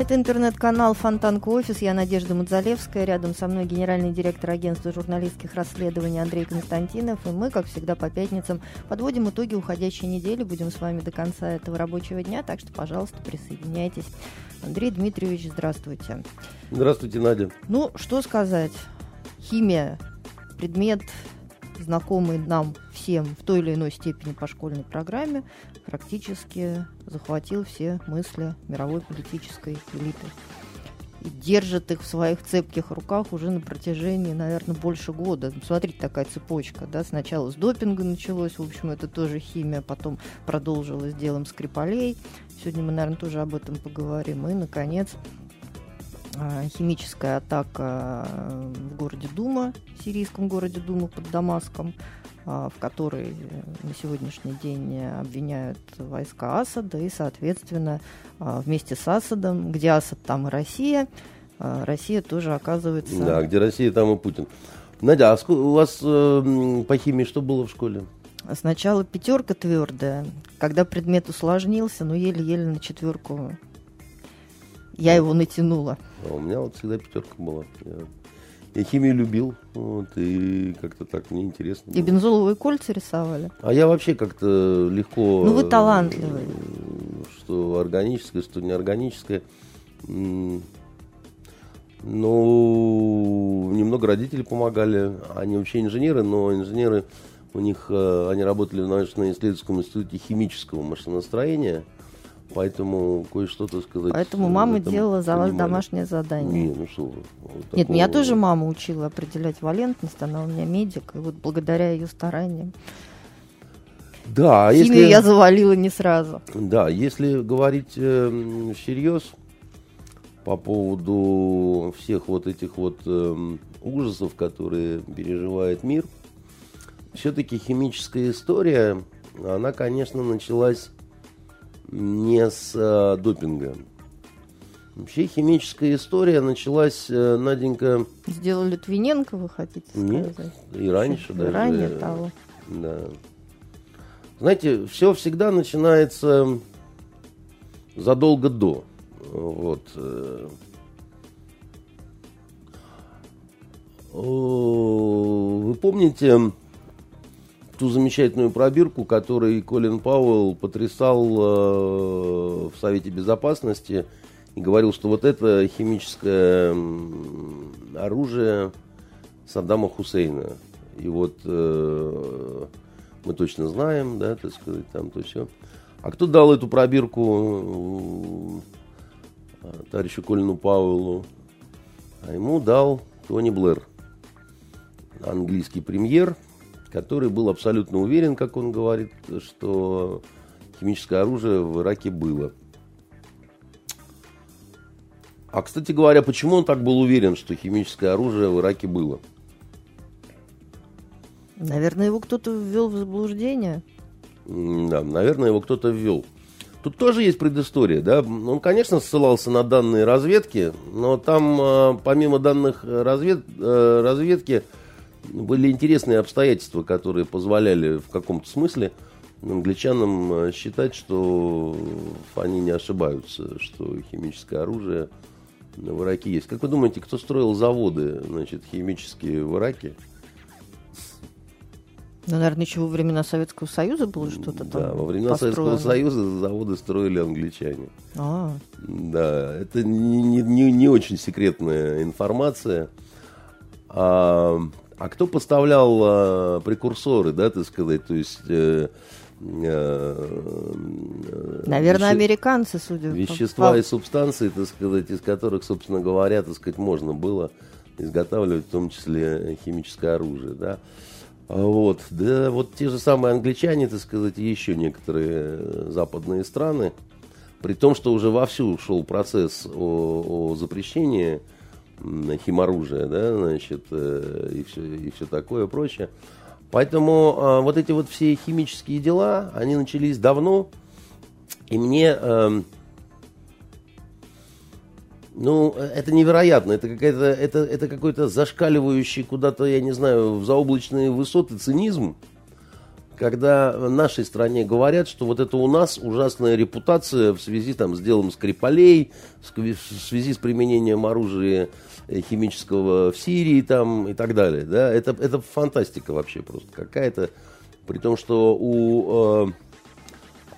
Это интернет-канал Фонтанка Офис. Я Надежда Мудзалевская. Рядом со мной генеральный директор агентства журналистских расследований Андрей Константинов. И мы, как всегда, по пятницам подводим итоги уходящей недели. Будем с вами до конца этого рабочего дня. Так что, пожалуйста, присоединяйтесь. Андрей Дмитриевич, здравствуйте. Здравствуйте, Надя. Ну, что сказать. Химия. Предмет знакомый нам всем в той или иной степени по школьной программе, практически захватил все мысли мировой политической элиты. И держит их в своих цепких руках уже на протяжении, наверное, больше года. Ну, смотрите, такая цепочка. Да? Сначала с допинга началось, в общем, это тоже химия, потом продолжилось делом Скрипалей. Сегодня мы, наверное, тоже об этом поговорим. И, наконец, химическая атака в городе Дума, сирийском городе Дума под Дамаском, а, в которой на сегодняшний день обвиняют войска Асада, и, соответственно, вместе с Асадом, где Асад, там и Россия, Россия тоже оказывается... Да, где Россия, там и Путин. Надя, а у вас э, по химии что было в школе? Сначала пятерка твердая, когда предмет усложнился, но еле-еле на четверку я его натянула. А у меня вот всегда пятерка была. Я, я химию любил, вот, и как-то так мне интересно. И бензоловые кольца рисовали? А я вообще как-то легко... Ну, вы талантливый. Что органическое, что неорганическое. Ну, немного родители помогали. Они вообще инженеры, но инженеры, у них, э, они работали в научно-исследовательском институте химического машиностроения. Поэтому кое-что, так сказать... Поэтому мама делала за понимали. вас домашнее задание. Не, ну что вот Нет, меня тоже мама учила определять валентность, она у меня медик, и вот благодаря ее стараниям да, а Химию если, я завалила не сразу. Да, если говорить э, всерьез по поводу всех вот этих вот э, ужасов, которые переживает мир, все-таки химическая история, она, конечно, началась не с э, допинга. Вообще химическая история началась, э, Наденька... Сделал Литвиненко, вы хотите сказать? Нет, и раньше и даже. ранее того. Да. Знаете, все всегда начинается задолго до. Вот. Э. Вы помните ту замечательную пробирку, которой Колин Пауэлл потрясал э, в Совете Безопасности и говорил, что вот это химическое оружие Саддама Хусейна. И вот э, мы точно знаем, да, так сказать, там то все. А кто дал эту пробирку э, товарищу Колину Пауэллу? А ему дал Тони Блэр, английский премьер – который был абсолютно уверен, как он говорит, что химическое оружие в Ираке было. А, кстати говоря, почему он так был уверен, что химическое оружие в Ираке было? Наверное, его кто-то ввел в заблуждение. Да, наверное, его кто-то ввел. Тут тоже есть предыстория, да. Он, конечно, ссылался на данные разведки, но там, а, помимо данных развед... Э, разведки, были интересные обстоятельства, которые позволяли в каком-то смысле англичанам э, считать, что они не ошибаются, что химическое оружие в Ираке есть. Как вы думаете, кто строил заводы значит, химические в Ираке? Ну, наверное, еще во времена Советского Союза было что-то там Да, во времена построено. Советского Союза заводы строили англичане. А. Да, это не, не, не очень секретная информация. А, а кто поставлял э, прекурсоры, да, так сказать, то есть... Э, э, Наверное, веще... американцы, судя Вещества по... и субстанции, так сказать, из которых, собственно говоря, так сказать, можно было изготавливать в том числе химическое оружие, да. Вот, да, вот те же самые англичане, так сказать, и еще некоторые западные страны, При том, что уже вовсю шел процесс о, о запрещении химоружия, да, значит, э, и все, и все такое прочее. Поэтому э, вот эти вот все химические дела, они начались давно, и мне, э, ну, это невероятно, это какая-то, это, это какой-то зашкаливающий куда-то, я не знаю, в заоблачные высоты цинизм, когда нашей стране говорят, что вот это у нас ужасная репутация в связи там, с делом Скрипалей, в связи с применением оружия химического в Сирии там, и так далее. Да? Это, это фантастика вообще просто какая-то. При том, что у э,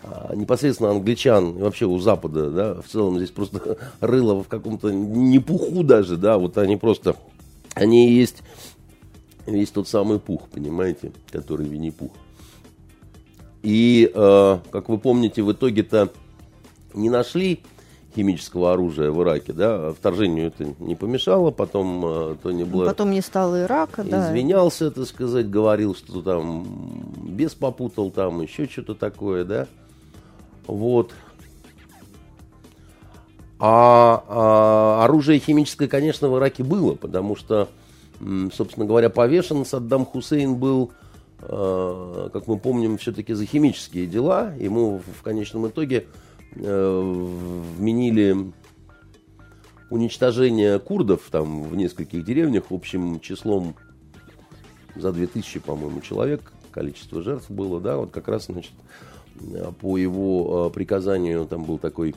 а, непосредственно англичан и вообще у Запада, да, в целом здесь просто рыло в каком-то не пуху даже, да, вот они просто, они и есть весь тот самый пух, понимаете, который Винни-Пух. И, э, как вы помните, в итоге-то не нашли химического оружия в Ираке, да, вторжению это не помешало, потом э, Тони Блэр... Потом не стало Ирака, да. Извинялся, так сказать, говорил, что там без попутал, там еще что-то такое, да. Вот. А, а оружие химическое, конечно, в Ираке было, потому что, собственно говоря, повешен Саддам Хусейн был Э, как мы помним, все-таки за химические дела. Ему в конечном итоге вменили уничтожение курдов там в нескольких деревнях общим числом за 2000, по-моему, человек. Количество жертв было, да, вот как раз, значит, по его э, приказанию там был такой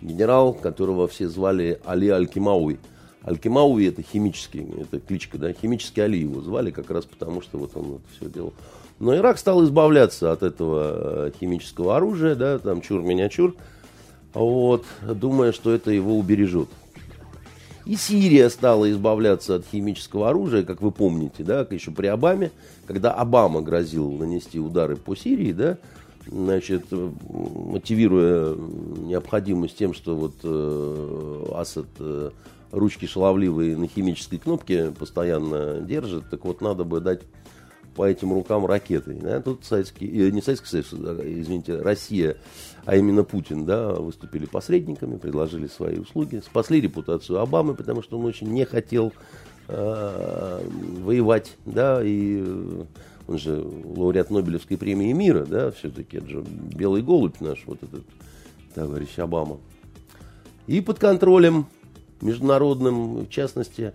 генерал, которого все звали Али Аль-Кимауи – Алькимауи это химический, это кличка, да, химический Али его звали как раз потому, что вот он это все делал. Но Ирак стал избавляться от этого э, химического оружия, да, там чур-миниатюр, вот, думая, что это его убережет. И Сирия стала избавляться от химического оружия, как вы помните, да, еще при Обаме, когда Обама грозил нанести удары по Сирии, да, значит, мотивируя необходимость тем, что вот э, Асад э, ручки шаловливые на химической кнопке постоянно держит, так вот надо бы дать по этим рукам ракеты. Да? Тут Советский, э, не Советский Союз, извините, Россия, а именно Путин, да, выступили посредниками, предложили свои услуги, спасли репутацию Обамы, потому что он очень не хотел э, воевать, да, и он же лауреат Нобелевской премии мира, да, все-таки, это же белый голубь наш, вот этот товарищ Обама. И под контролем международным, в частности,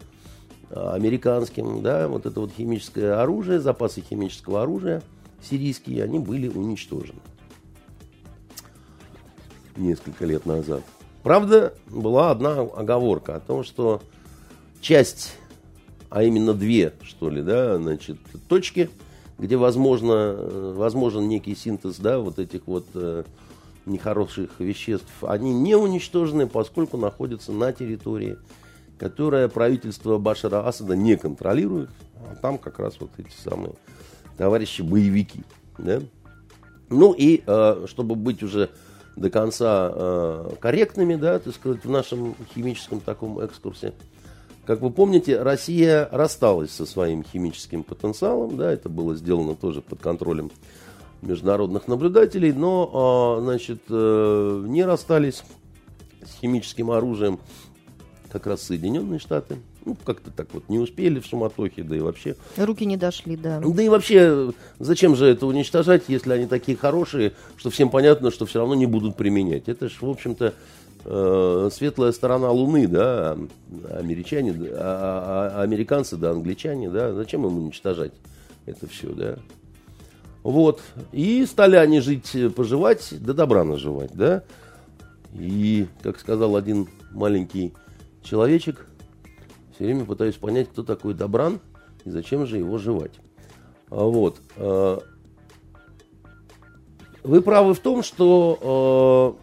американским, да, вот это вот химическое оружие, запасы химического оружия сирийские, они были уничтожены несколько лет назад. Правда, была одна оговорка о том, что часть, а именно две, что ли, да, значит, точки, где возможно, возможен некий синтез, да, вот этих вот э, нехороших веществ, они не уничтожены, поскольку находятся на территории, которая правительство Башара Асада не контролирует. А там как раз вот эти самые товарищи боевики. Да? Ну и э, чтобы быть уже до конца э, корректными, да, так сказать, в нашем химическом таком экскурсе, как вы помните, Россия рассталась со своим химическим потенциалом, да, это было сделано тоже под контролем международных наблюдателей, но, а, значит, э, не расстались с химическим оружием как раз Соединенные Штаты. Ну, как-то так вот не успели в суматохе, да и вообще... Руки не дошли, да. Да и вообще, зачем же это уничтожать, если они такие хорошие, что всем понятно, что все равно не будут применять. Это же, в общем-то, э, светлая сторона Луны, да, американцы, а, а, а, американцы, да, англичане, да, зачем им уничтожать это все, да? Вот. И стали они жить, поживать, до добра наживать, да. И, как сказал один маленький человечек, все время пытаюсь понять, кто такой Добран и зачем же его жевать. А вот. Э, вы правы в том, что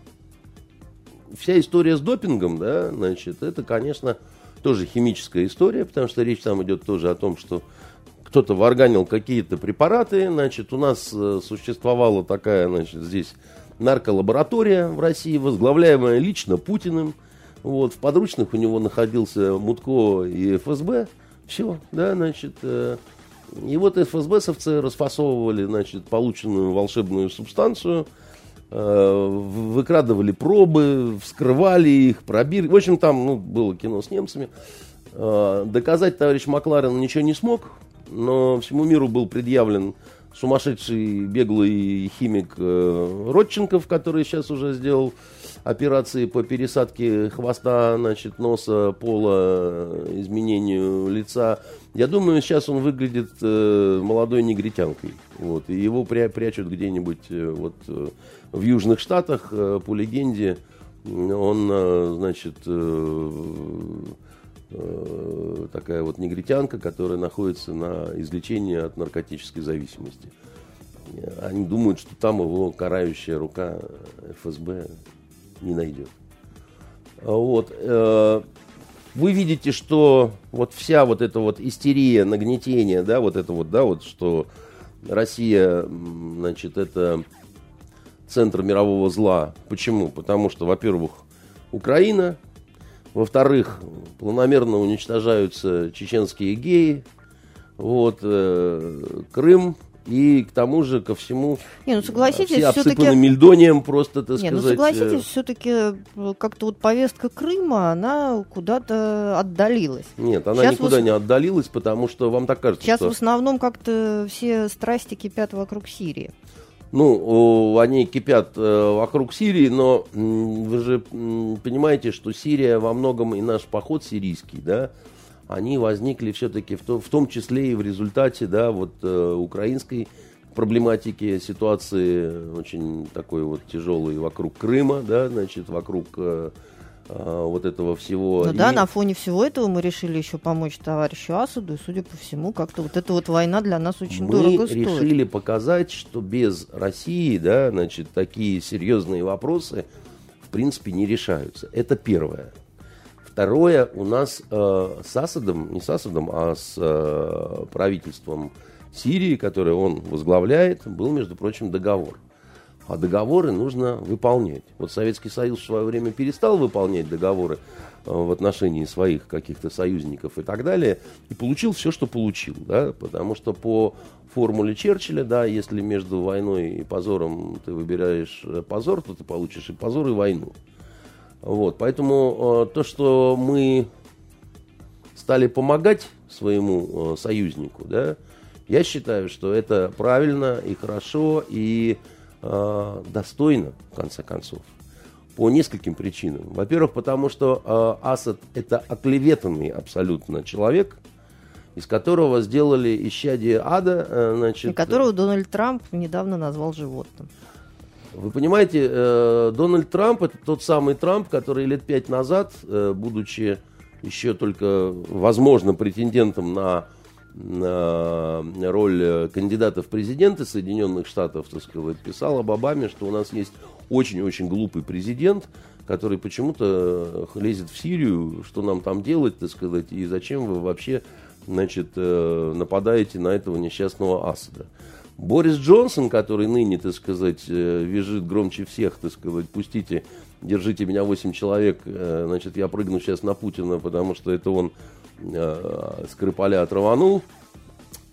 э, вся история с допингом, да, значит, это, конечно, тоже химическая история, потому что речь там идет тоже о том, что кто-то варганил какие-то препараты, значит, у нас э, существовала такая, значит, здесь нарколаборатория в России, возглавляемая лично Путиным. Вот, в подручных у него находился Мутко и ФСБ. Все, да, значит, э, и вот ФСБшевцы расфасовывали, значит, полученную волшебную субстанцию, э, выкрадывали пробы, вскрывали их, пробили. В общем, там ну, было кино с немцами. Э, доказать товарищ Макларен ничего не смог, но всему миру был предъявлен сумасшедший беглый химик э, Родченков, который сейчас уже сделал операции по пересадке хвоста, значит, носа, пола, изменению лица. Я думаю, сейчас он выглядит э, молодой негритянкой. Вот, и его пря прячут где-нибудь э, вот, э, в Южных Штатах, э, по легенде. Он, э, значит, э, э, такая вот негритянка, которая находится на излечении от наркотической зависимости. Они думают, что там его карающая рука ФСБ не найдет. Вот. Э, вы видите, что вот вся вот эта вот истерия, нагнетение, да, вот это вот, да, вот, что Россия, значит, это центр мирового зла. Почему? Потому что, во-первых, Украина, во-вторых, планомерно уничтожаются чеченские геи, вот, э, Крым, и к тому же ко всему не, ну, согласитесь, все обсыпаны мельдонием просто, так не, сказать. Ну согласитесь, э... все-таки э, как-то вот повестка Крыма, она куда-то отдалилась. Нет, она Сейчас никуда в... не отдалилась, потому что вам так кажется, Сейчас что... в основном как-то все страсти кипят вокруг Сирии. Ну, они кипят э, вокруг Сирии, но вы же понимаете, что Сирия во многом и наш поход сирийский, да, они возникли все-таки в, то, в том числе и в результате да, вот, э, украинской проблематики, ситуации очень такой вот тяжелой вокруг Крыма, да, значит, вокруг э, э, вот этого всего. Ну и... да, на фоне всего этого мы решили еще помочь товарищу Асаду, и, судя по всему, как-то вот эта вот война для нас очень мы дорого стоит. Мы решили показать, что без России, да, значит, такие серьезные вопросы, в принципе, не решаются. Это первое. Второе, у нас э, с Асадом, не с Асадом, а с э, правительством Сирии, которое он возглавляет, был, между прочим, договор. А договоры нужно выполнять. Вот Советский Союз в свое время перестал выполнять договоры э, в отношении своих каких-то союзников и так далее, и получил все, что получил. Да? Потому что по формуле Черчилля, да, если между войной и позором ты выбираешь э, позор, то ты получишь и позор, и войну. Вот, поэтому э, то, что мы стали помогать своему э, союзнику, да, я считаю, что это правильно и хорошо и э, достойно, в конце концов. По нескольким причинам. Во-первых, потому что э, Асад это оклеветанный абсолютно человек, из которого сделали исчадие ада. Э, значит, и которого Дональд Трамп недавно назвал животным. Вы понимаете, э, Дональд Трамп это тот самый Трамп, который лет пять назад, э, будучи еще только, возможно, претендентом на, на роль кандидата в президенты Соединенных Штатов, так сказать, писал об Обаме, что у нас есть очень-очень глупый президент, который почему-то лезет в Сирию, что нам там делать, так сказать, и зачем вы вообще значит, э, нападаете на этого несчастного Асада. Борис Джонсон, который ныне, так сказать, э, визжит громче всех, так сказать, пустите, держите меня 8 человек, э, значит, я прыгну сейчас на Путина, потому что это он э, Скрипаля траванул,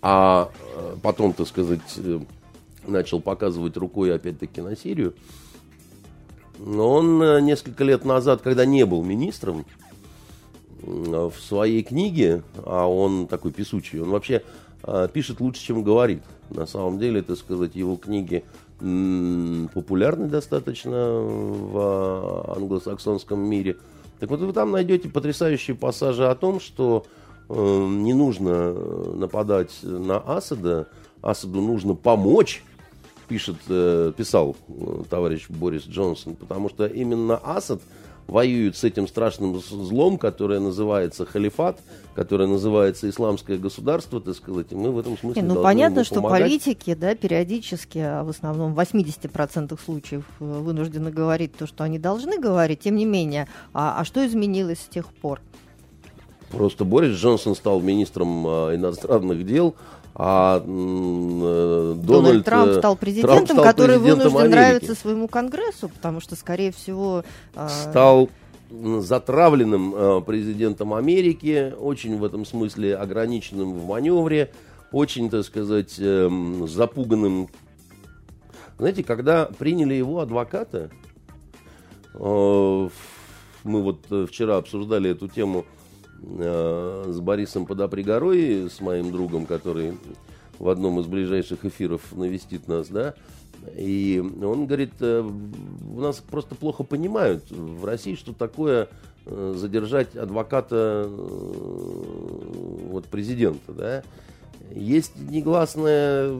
а э, потом, так сказать, начал показывать рукой опять-таки на Сирию. Но он несколько лет назад, когда не был министром, в своей книге, а он такой писучий, он вообще пишет лучше, чем говорит. На самом деле, так сказать, его книги популярны достаточно в англосаксонском мире. Так вот, вы там найдете потрясающие пассажи о том, что э, не нужно нападать на Асада, Асаду нужно помочь, пишет, э, писал э, товарищ Борис Джонсон, потому что именно Асад – воюют с этим страшным злом, которое называется халифат, которое называется исламское государство, так сказать, и мы в этом смысле Ну, понятно, что политики, да, периодически, а в основном в 80% случаев э, вынуждены говорить то, что они должны говорить, тем не менее. А, а что изменилось с тех пор? Просто Борис Джонсон стал министром э, иностранных дел, а э, Дональд, Дональд Трамп стал президентом, Трамп стал который президентом вынужден Америки. нравиться своему Конгрессу, потому что, скорее всего... Э... Стал затравленным э, президентом Америки, очень в этом смысле ограниченным в маневре, очень, так сказать, э, запуганным Знаете, когда приняли его адвоката, э, мы вот э, вчера обсуждали эту тему э, с Борисом Подопригорой, с моим другом, который в одном из ближайших эфиров навестит нас, да, и он говорит, у нас просто плохо понимают в России, что такое задержать адвоката вот президента, да, есть негласное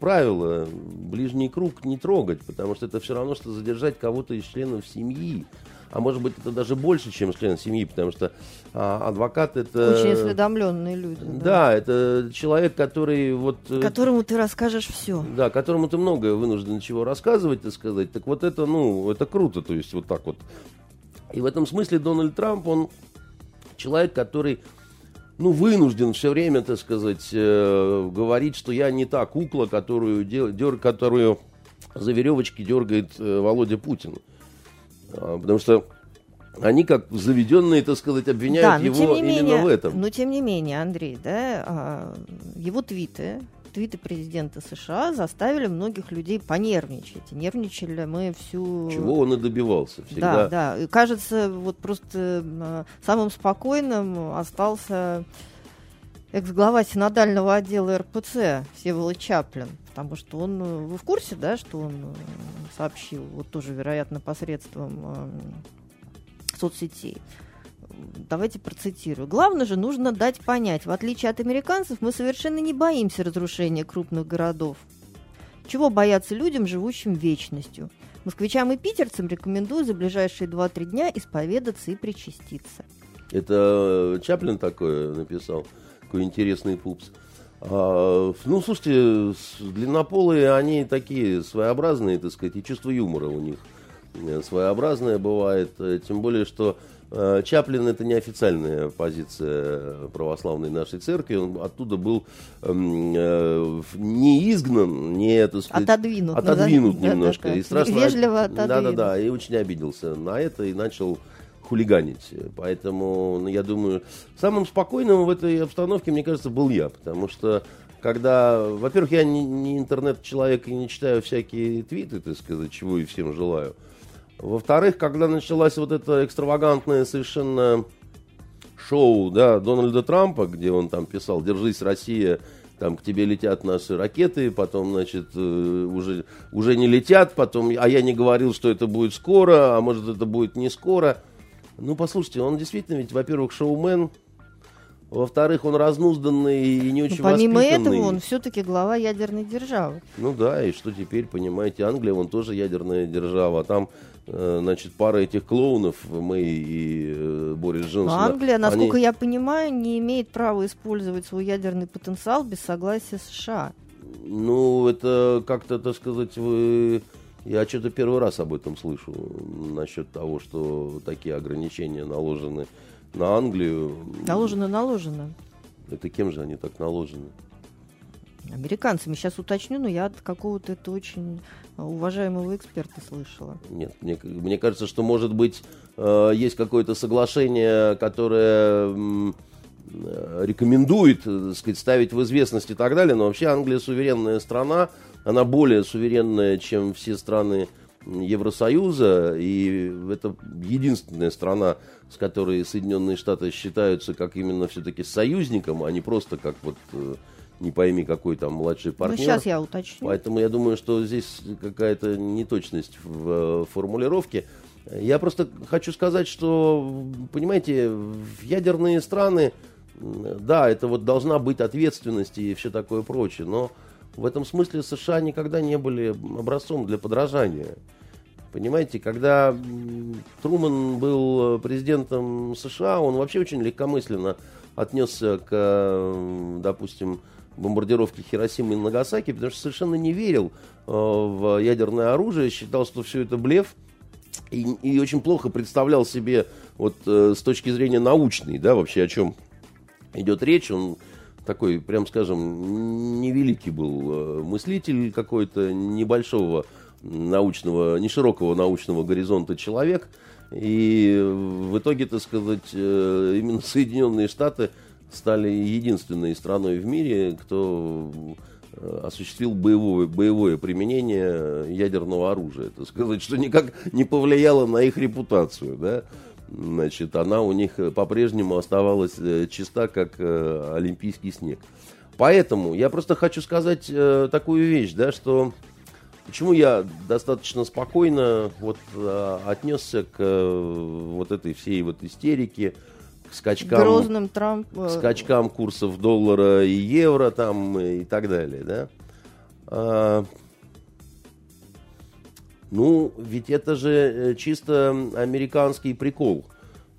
правило, ближний круг не трогать, потому что это все равно, что задержать кого-то из членов семьи. А может быть, это даже больше, чем член семьи, потому что а, адвокат это... Очень осведомленные люди. Да. да, это человек, который вот... Э, которому ты расскажешь все. Да, которому ты многое вынужден чего рассказывать, так сказать. Так вот это, ну, это круто, то есть вот так вот. И в этом смысле Дональд Трамп, он человек, который ну, вынужден все время, так сказать, э, говорить, что я не та кукла, которую, дер, которую за веревочки дергает э, Володя Путин. А, потому что они, как заведенные, так сказать, обвиняют да, его именно менее, в этом. Но тем не менее, Андрей, да, а, его твиты, твиты президента США заставили многих людей понервничать. нервничали мы всю... Чего он и добивался всегда. Да, да. И кажется, вот просто э, самым спокойным остался экс-глава синодального отдела РПЦ Всеволод Чаплин. Потому что он... Э, вы в курсе, да, что он э, сообщил, вот тоже, вероятно, посредством соцсетей, давайте процитирую. Главное же нужно дать понять, в отличие от американцев, мы совершенно не боимся разрушения крупных городов. Чего бояться людям, живущим вечностью? Москвичам и питерцам рекомендую за ближайшие 2-3 дня исповедаться и причаститься. Это Чаплин такое написал, какой интересный пупс. А, ну, слушайте, длиннополые, они такие своеобразные, так сказать, и чувство юмора у них своеобразное бывает, тем более, что Э, Чаплин это не официальная позиция православной нашей церкви, он оттуда был эм, э, не изгнан, не так сказать, отодвинут, отодвинут да, немножко, да, и страшно, вежливо отодвинут. да, да, да, и очень обиделся на это и начал хулиганить. Поэтому, ну, я думаю, самым спокойным в этой обстановке, мне кажется, был я, потому что когда, во-первых, я не, не интернет-человек и не читаю всякие твиты, так сказать, чего и всем желаю. Во-вторых, когда началось вот это экстравагантное совершенно шоу да, Дональда Трампа, где он там писал «Держись, Россия», там к тебе летят наши ракеты, потом, значит, э, уже, уже не летят, потом, а я не говорил, что это будет скоро, а может это будет не скоро. Ну, послушайте, он действительно ведь, во-первых, шоумен, во-вторых, он разнузданный и не очень ну, Помимо воспитанный. этого, он все-таки глава ядерной державы. Ну да, и что теперь, понимаете, Англия, он тоже ядерная держава. А там значит, пара этих клоунов, мы и э, Борис Джонсон. Но Англия, насколько они... я понимаю, не имеет права использовать свой ядерный потенциал без согласия США. Ну, это как-то, так сказать, вы... Я что-то первый раз об этом слышу, насчет того, что такие ограничения наложены на Англию. Наложено, наложено. Это кем же они так наложены? Американцами. Сейчас уточню, но я от какого-то это очень уважаемого эксперта слышала. Нет, мне, мне кажется, что может быть э, есть какое-то соглашение, которое э, рекомендует, так сказать, ставить в известность и так далее, но вообще Англия суверенная страна, она более суверенная, чем все страны Евросоюза, и это единственная страна, с которой Соединенные Штаты считаются как именно все-таки союзником, а не просто как вот э, не пойми какой там младший партнер. Ну, сейчас я уточню. Поэтому я думаю, что здесь какая-то неточность в э, формулировке. Я просто хочу сказать, что, понимаете, в ядерные страны, да, это вот должна быть ответственность и все такое прочее, но в этом смысле США никогда не были образцом для подражания. Понимаете, когда Труман был президентом США, он вообще очень легкомысленно отнесся к, допустим, бомбардировки Хиросимы и Нагасаки, потому что совершенно не верил э, в ядерное оружие, считал, что все это блеф, и, и очень плохо представлял себе вот э, с точки зрения научной, да, вообще о чем идет речь. Он такой, прям скажем, невеликий был э, мыслитель какой-то небольшого научного, не широкого научного горизонта человек. И в итоге, так сказать, именно Соединенные Штаты – стали единственной страной в мире, кто э, осуществил боевое, боевое применение ядерного оружия. Это сказать, что никак не повлияло на их репутацию. Да? Значит, она у них по-прежнему оставалась э, чиста, как э, олимпийский снег. Поэтому я просто хочу сказать э, такую вещь, да, что почему я достаточно спокойно вот э, отнесся к э, вот этой всей вот истерике, скачкам, Грозным Трамп... к скачкам курсов доллара и евро там и так далее, да. А, ну, ведь это же э, чисто американский прикол.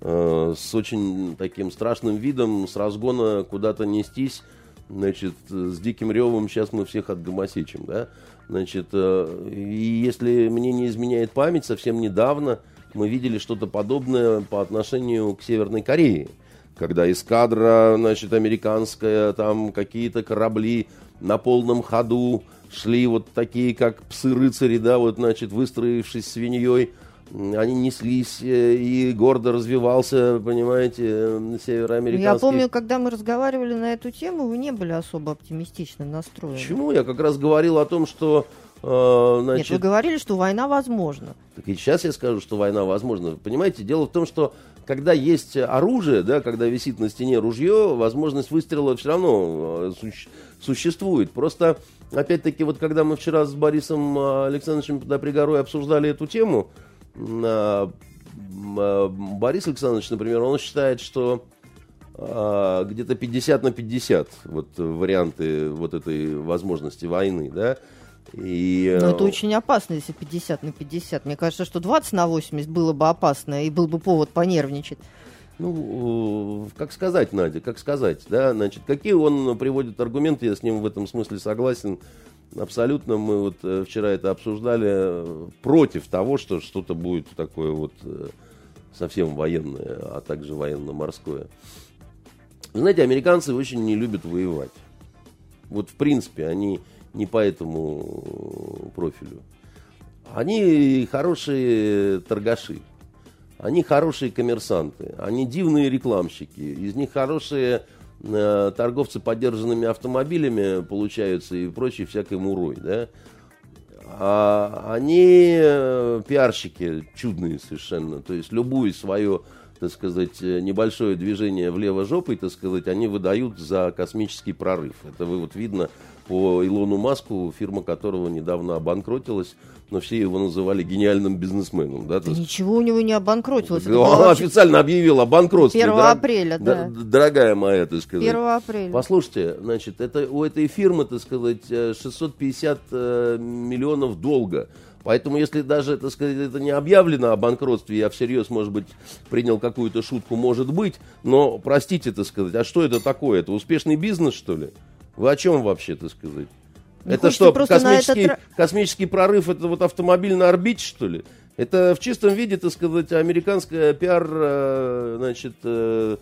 Э, с очень таким страшным видом, с разгона куда-то нестись, значит, с диким ревом сейчас мы всех отгомосечим, да. Значит, э, и если мне не изменяет память, совсем недавно мы видели что-то подобное по отношению к Северной Корее. Когда эскадра, значит, американская, там какие-то корабли на полном ходу, шли вот такие, как псы-рыцари, да, вот, значит, выстроившись свиньей, они неслись э, и гордо развивался, понимаете, североамериканский. Я помню, когда мы разговаривали на эту тему, вы не были особо оптимистично настроены. Почему? Я как раз говорил о том, что э, значит... Нет, вы говорили, что война возможна. Так и сейчас я скажу, что война возможна. Понимаете, дело в том, что когда есть оружие, да, когда висит на стене ружье, возможность выстрела все равно суще существует. Просто опять-таки, вот когда мы вчера с Борисом а, Александровичем Подопригорой обсуждали эту тему, Борис Александрович, например, он считает, что где-то 50 на 50 вот варианты вот этой возможности войны, да, и... Но это очень опасно, если 50 на 50. Мне кажется, что 20 на 80 было бы опасно, и был бы повод понервничать. Ну, как сказать, Надя, как сказать, да, значит, какие он приводит аргументы, я с ним в этом смысле согласен, абсолютно, мы вот э, вчера это обсуждали, э, против того, что что-то будет такое вот э, совсем военное, а также военно-морское. знаете, американцы очень не любят воевать. Вот, в принципе, они не по этому профилю. Они хорошие торгаши. Они хорошие коммерсанты, они дивные рекламщики, из них хорошие э, торговцы подержанными автомобилями получаются и прочий всякой мурой, да. А они э, пиарщики чудные совершенно, то есть любую свое, так сказать, небольшое движение влево жопой, так сказать, они выдают за космический прорыв. Это вы вот видно по Илону Маску, фирма которого недавно обанкротилась, но все его называли гениальным бизнесменом. Да, да ничего у него не обанкротилось. Он вообще... официально объявил о банкротстве. 1 дорог... апреля, да. Дорогая моя, так сказать. 1 апреля. Послушайте, значит, это, у этой фирмы, так сказать, 650 э, миллионов долга. Поэтому, если даже, так сказать, это не объявлено о банкротстве, я всерьез, может быть, принял какую-то шутку, может быть, но, простите, так сказать, а что это такое? Это успешный бизнес, что ли? Вы о чем вообще, так сказать? Не это что, космический, этот... космический прорыв, это вот автомобиль на орбите, что ли? Это в чистом виде, так сказать, американская пиар, э, значит, э,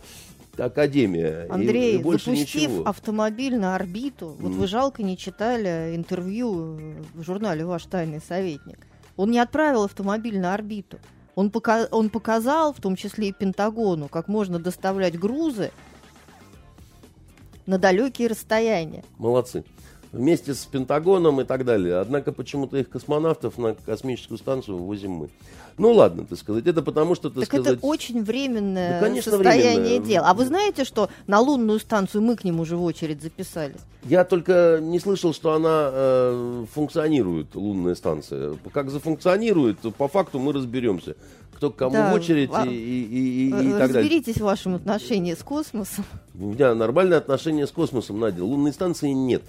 академия. Андрей, и, и больше запустив ничего. автомобиль на орбиту, вот вы жалко не читали интервью в журнале «Ваш тайный советник». Он не отправил автомобиль на орбиту. Он, пока, он показал, в том числе и Пентагону, как можно доставлять грузы на далекие расстояния. Молодцы вместе с Пентагоном и так далее. Однако почему-то их космонавтов на космическую станцию вывозим мы. Ну ладно, так сказать, это потому что, так, так сказать... это очень временное да, конечно, состояние временное. дел. А вы знаете, что на лунную станцию мы к ним уже в очередь записались? Я только не слышал, что она э, функционирует, лунная станция. Как зафункционирует, по факту мы разберемся. Кто к кому да, в очередь и, и, и, и так далее. Разберитесь в вашем отношении с космосом. У меня нормальное отношение с космосом, Надя. Лунной станции нет.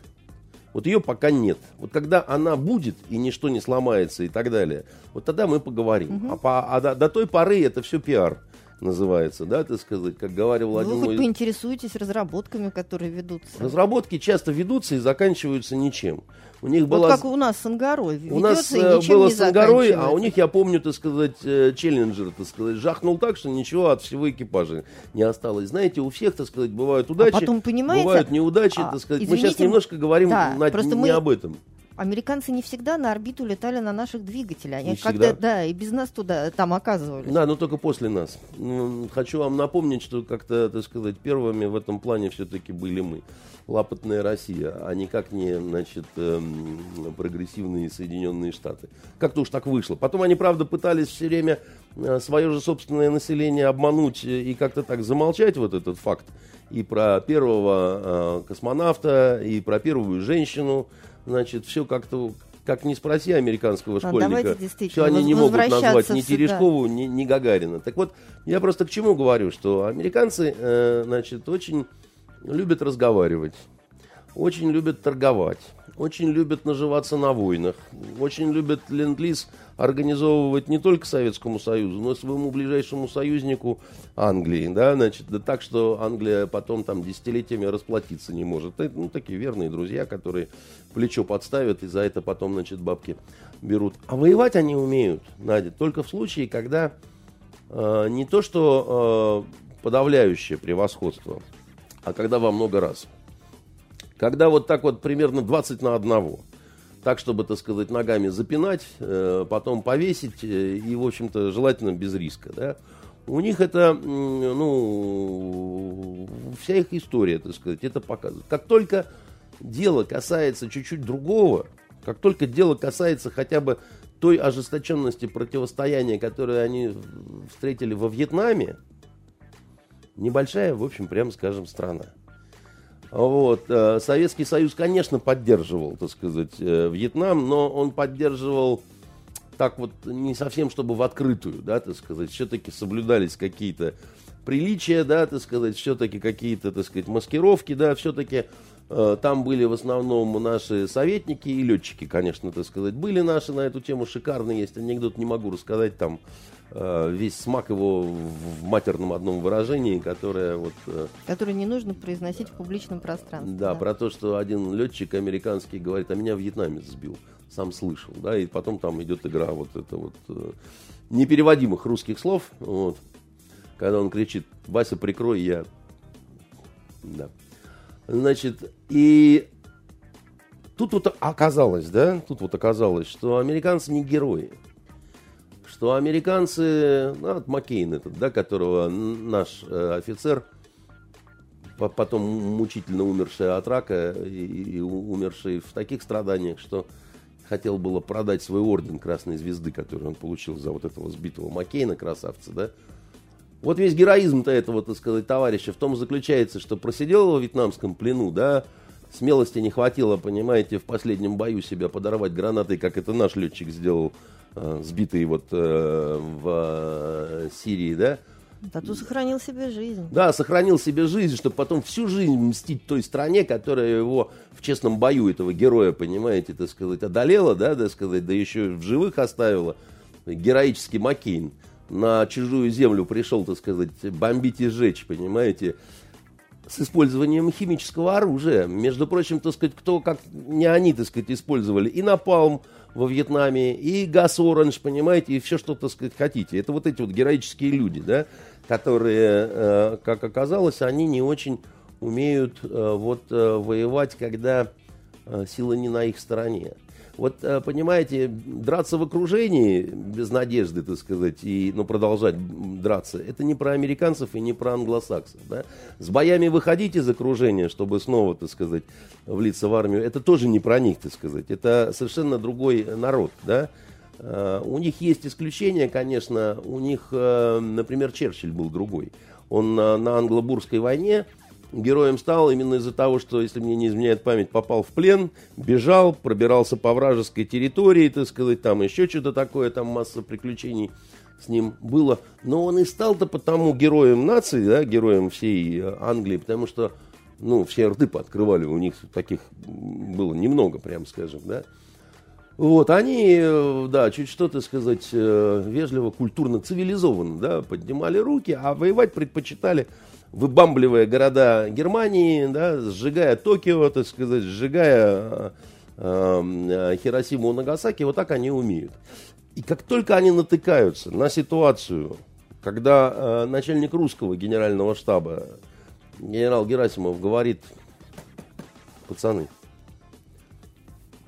Вот ее пока нет. Вот когда она будет, и ничто не сломается и так далее, вот тогда мы поговорим. Угу. А, по, а до, до той поры это все пиар называется, да, так сказать, как говорил один Вы мой... поинтересуетесь разработками, которые ведутся. Разработки часто ведутся и заканчиваются ничем. У них вот была... как у нас с Ангарой. У нас э, было с Ангарой, а у них, я помню, так сказать, э, челленджер, так сказать, жахнул так, что ничего от всего экипажа не осталось. Знаете, у всех, так сказать, бывают удачи, а потом, понимаете, бывают неудачи, а, так сказать. Извините, мы сейчас немножко говорим да, на, не мы... об этом Американцы не всегда на орбиту летали на наших двигателях. Они Не когда, всегда. да, и без нас туда там оказывались. Да, но только после нас. Ну, Хочу вам напомнить, что как-то, так сказать, первыми в этом плане все-таки были мы. Лапотная Россия, а никак не, значит, эм, прогрессивные Соединенные Штаты. Как-то уж так вышло. Потом они, правда, пытались все время свое же собственное население обмануть э, и как-то так замолчать вот этот факт. И про первого э, космонавта, и про первую женщину. Значит, все как-то как не спроси американского А, школьника, все они не могут назвать ни сюда. Терешкову, ни, ни Гагарина. Так вот, я просто к чему говорю, что американцы, э, значит, очень любят разговаривать, очень любят торговать, очень любят наживаться на войнах, очень любят ленд-лиз организовывать не только Советскому Союзу, но и своему ближайшему союзнику Англии, да, значит, да так, что Англия потом там десятилетиями расплатиться не может. Это, ну, такие верные друзья, которые плечо подставят и за это потом, значит, бабки берут. А воевать они умеют, Надя, только в случае, когда э, не то, что э, подавляющее превосходство, а когда во много раз. Когда вот так вот примерно 20 на одного. Так, чтобы, так сказать, ногами запинать, э, потом повесить э, и, в общем-то, желательно без риска, да. У них это, ну, вся их история, так сказать, это показывает. Как только дело касается чуть-чуть другого, как только дело касается хотя бы той ожесточенности противостояния, которое они встретили во Вьетнаме, небольшая, в общем, прямо скажем, страна. Вот. э, Советский Союз, конечно, поддерживал, так сказать, э, Вьетнам, но он поддерживал так вот не совсем, чтобы в открытую, да, так сказать, все-таки соблюдались какие-то приличия, да, так сказать, все-таки какие-то, так сказать, маскировки, да, все-таки э, там были в основном наши советники и летчики, конечно, так сказать, были наши на эту тему шикарные, есть анекдот, не могу рассказать, там весь смак его в матерном одном выражении, которое вот... э, Который не нужно произносить в публичном пространстве. да, про то, что один летчик американский говорит, а меня вьетнамец сбил. Сам слышал, да, и потом там идет игра вот это вот э, непереводимых русских слов, вот, когда он кричит, Вася, прикрой, я... Да. Значит, и тут вот оказалось, да, тут вот оказалось, что американцы не герои. Что американцы, ну, вот Маккейн этот, да, которого наш э, офицер по- потом мучительно умерший от рака и, и умерший в таких страданиях, что хотел было продать свой орден Красной Звезды, который он получил за вот этого сбитого Маккейна, красавца, да? Вот весь героизм-то этого, так сказать, товарища в том заключается, что просидел во вьетнамском плену, да, смелости не хватило, понимаете, в последнем бою себя подорвать гранатой, как это наш летчик сделал, э, сбитый вот э, в э, Сирии, да, Тату сохранил себе жизнь. да, сохранил себе жизнь, чтобы потом всю жизнь мстить той стране, которая его в честном бою, этого героя, понимаете, так сказать, одолела, да, так сказать, да еще в живых оставила. Героический Маккейн на чужую землю пришел, так сказать, бомбить и сжечь, понимаете, с использованием химического оружия. Между прочим, так сказать, кто как не они, так сказать, использовали и напалм во Вьетнаме, и газ оранж, понимаете, и все, что, так сказать, хотите. Это вот эти вот героические люди, да, которые, э, как оказалось, они не очень умеют э, вот э, воевать, когда сила не на их стороне. Вот, э, понимаете, драться в окружении без надежды, так сказать, и, ну, продолжать драться, это не про американцев и не про англосаксов, да. С боями выходить из окружения, чтобы снова, так сказать, влиться в армию, это тоже не про них, так сказать. Это совершенно другой народ, да. Э, У них есть исключения, конечно. У них, э, например, Черчилль был другой. Он на, англо-бурской войне героем стал именно из-за того, что, если мне не изменяет память, попал в плен, бежал, пробирался по вражеской территории, так сказать, там еще что-то такое, там масса приключений с ним было. Но он и стал-то потому героем нации, да, героем всей э, Англии, потому что, ну, все рты пооткрывали, у них таких было немного, прям скажем, да. Вот, они, э, да, чуть что, так сказать, э, вежливо, культурно, цивилизованно, да, поднимали руки, а воевать предпочитали, выбамбливая города Германии, да, сжигая Токио, так сказать, сжигая э, э, Хиросиму и Нагасаки, вот так они умеют. И как только они натыкаются на ситуацию, когда э, начальник русского генерального штаба, генерал Герасимов, говорит, пацаны,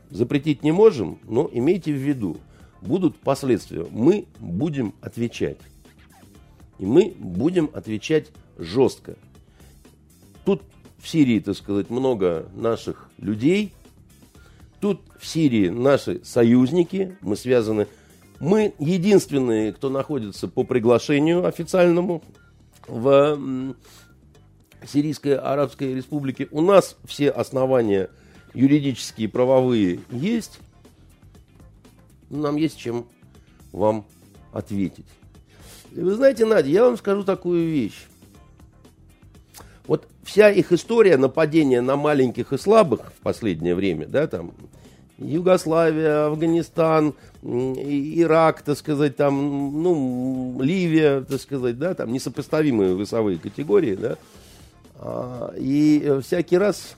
запретить не можем, но имейте в виду, будут последствия. Мы будем отвечать. И мы будем отвечать жестко. Тут в Сирии, так сказать, много наших людей. Тут в Сирии наши союзники. Мы связаны. Мы единственные, кто находится по приглашению официальному в Сирийской Арабской Республике. У нас все основания юридические, правовые есть. Нам есть чем вам ответить. И вы знаете, Надя, я вам скажу такую вещь. Вот вся их история нападения на маленьких и слабых в последнее время, да, там, Югославия, Афганистан, Ирак, так сказать, там, ну, Ливия, так сказать, да, там несопоставимые весовые категории, да, а, и всякий раз,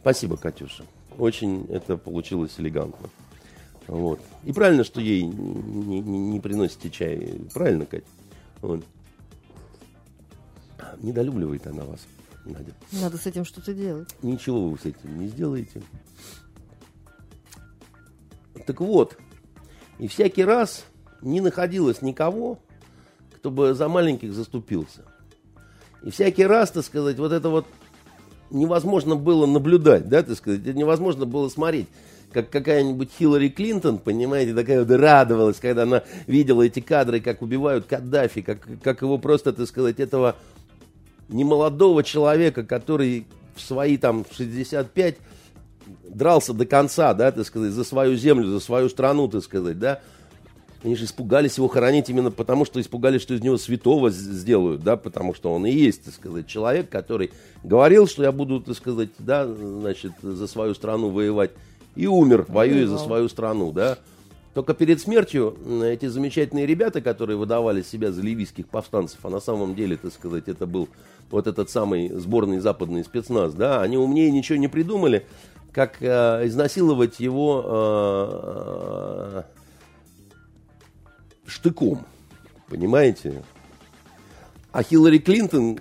спасибо, Катюша, очень это получилось элегантно. Вот. И правильно, что ей не, не, не приносите чай. Правильно, Катя? Вот. Недолюбливает она вас, Надя. Надо с этим что-то делать. Ничего вы с этим не сделаете. Так вот, и всякий раз не находилось никого, кто бы за маленьких заступился. И всякий раз, так сказать, вот это вот невозможно было наблюдать, да, так сказать, невозможно было смотреть как какая-нибудь Хиллари Клинтон, понимаете, такая вот радовалась, когда она видела эти кадры, как убивают Каддафи, как, как его просто, так сказать, этого немолодого человека, который в свои там 65 дрался до конца, да, так сказать, за свою землю, за свою страну, так сказать, да, они же испугались его хоронить именно потому, что испугались, что из него святого сделают, да, потому что он и есть, так сказать, человек, который говорил, что я буду, так сказать, да, значит, за свою страну воевать и умер, воюя за свою страну, да. Только перед смертью эти замечательные ребята, которые выдавали себя за ливийских повстанцев, а на самом деле, так сказать, это был вот этот самый сборный западный спецназ, да, они умнее ничего не придумали, как э, изнасиловать его э, штыком, понимаете? А Хиллари Клинтон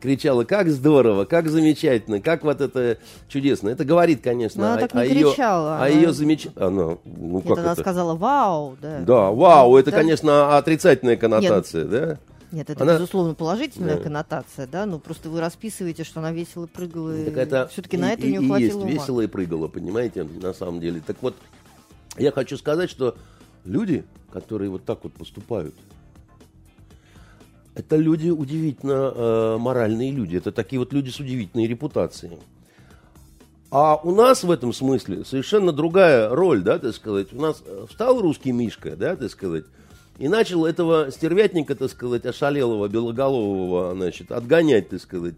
кричала, как здорово, как замечательно, как вот это чудесно. Это говорит, конечно, Но она о, так не о ее, кричала, о она- ее замеч... Она, ну, Нет, как она это? сказала вау, да. Да, вау, это, Да. конечно, отрицательная коннотация, да? Нет, это, Она- безусловно, положительная Да. коннотация, да, но просто вы расписываете, что она весело прыгала. Так это Все-таки на это и, у нее и хватило есть ума. весело и прыгало, понимаете, на самом деле. Так вот, я хочу сказать, что люди, которые вот так вот поступают, это люди удивительно э, моральные люди. Это такие вот люди с удивительной репутацией. А у нас в этом смысле совершенно другая роль, да, так сказать. У нас э, встал русский Мишка, да, так сказать, и начал этого стервятника, так сказать, ошалелого, белоголового, значит, отгонять, так сказать.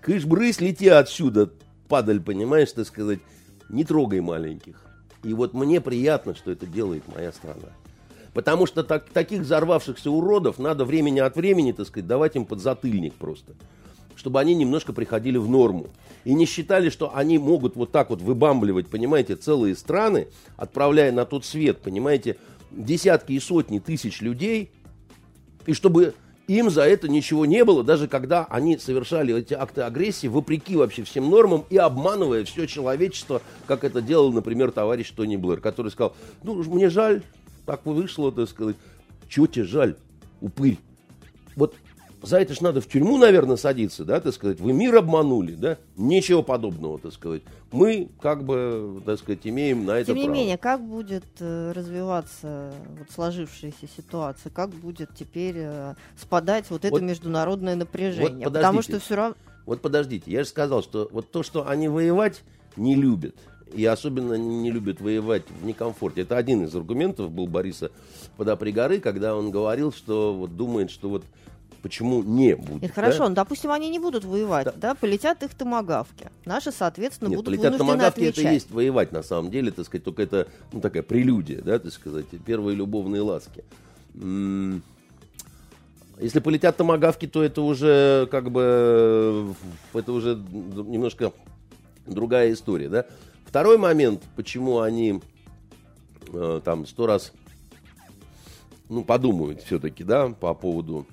Кыш-брысь, лети отсюда, падаль, понимаешь, так сказать. Не трогай маленьких. И вот мне приятно, что это делает моя страна. Потому что так, таких взорвавшихся уродов надо времени от времени, так сказать, давать им подзатыльник просто. Чтобы они немножко приходили в норму. И не считали, что они могут вот так вот выбамбливать, понимаете, целые страны, отправляя на тот свет, понимаете, десятки и сотни тысяч людей, и чтобы им за это ничего не было, даже когда они совершали эти акты агрессии, вопреки вообще всем нормам и обманывая все человечество, как это делал, например, товарищ Тони Блэр, который сказал, ну, мне жаль, так вышло, так сказать. Чего тебе жаль, упырь? Вот за это ж надо в тюрьму, наверное, садиться, да, так сказать. Вы мир обманули, да? Ничего подобного, так сказать. Мы, как бы, так сказать, имеем на это Тем не право. менее, как будет э, развиваться вот сложившаяся ситуация, как будет теперь э, спадать вот это Вот- международное напряжение? вот Потому подождите. что все равно... Вот подождите, я же сказал, что вот то, что они воевать не любят, и особенно не любят воевать в некомфорте. Это один из аргументов был Бориса Подопригоры, когда он говорил, что вот думает, что вот почему не будет. Это хорошо, да? ну, допустим, они не будут воевать, Да. да, полетят их томагавки. Наши, соответственно, Нет, будут полетят вынуждены томагавки, это отвечать. и есть воевать на самом деле, так сказать, только это ну, такая прелюдия, да, так сказать, первые любовные ласки. Если полетят томагавки, то это уже как бы это уже немножко другая история, да. Второй момент, почему они э, там сто раз ну, подумают все-таки, да, по поводу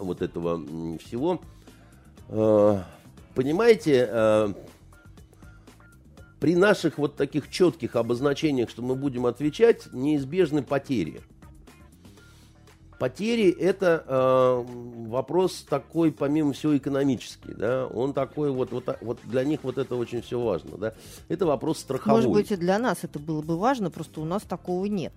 вот этого всего. Э, Понимаете, э, при наших вот таких четких обозначениях, что мы будем отвечать, неизбежны потери. Потери это э, вопрос такой, помимо всего, экономический, да, он такой вот, вот, вот для них вот это очень все важно, да, это вопрос страховой. Может быть, и для нас это было бы важно, просто у нас такого нет.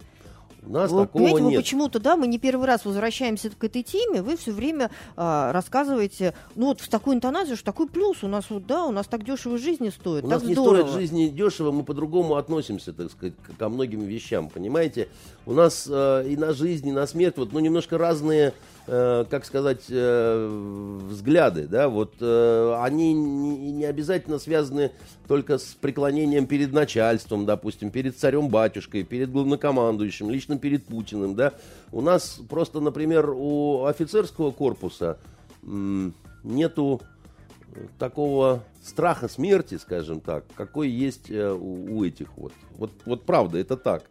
У нас вы, такого понимаете, нет. почему-то, да, мы не первый раз возвращаемся к этой теме, вы все время а, рассказываете, ну вот в такую интонацию, что такой плюс у нас вот, да, у нас так дешево жизни стоит, У так нас не здорово. стоит жизни дешево, мы по-другому относимся, так сказать, ко многим вещам, понимаете? У нас э, и на жизнь, и на смерть, вот, ну, немножко разные, э, как сказать, э, взгляды, да, вот, э, они не, обязательно связаны только с преклонением перед начальством, допустим, перед царем-батюшкой, перед главнокомандующим, лично перед Путиным, да. У нас просто, например, у офицерского корпуса нету такого страха смерти, скажем так, какой есть у, у этих вот. вот. Вот правда, это так.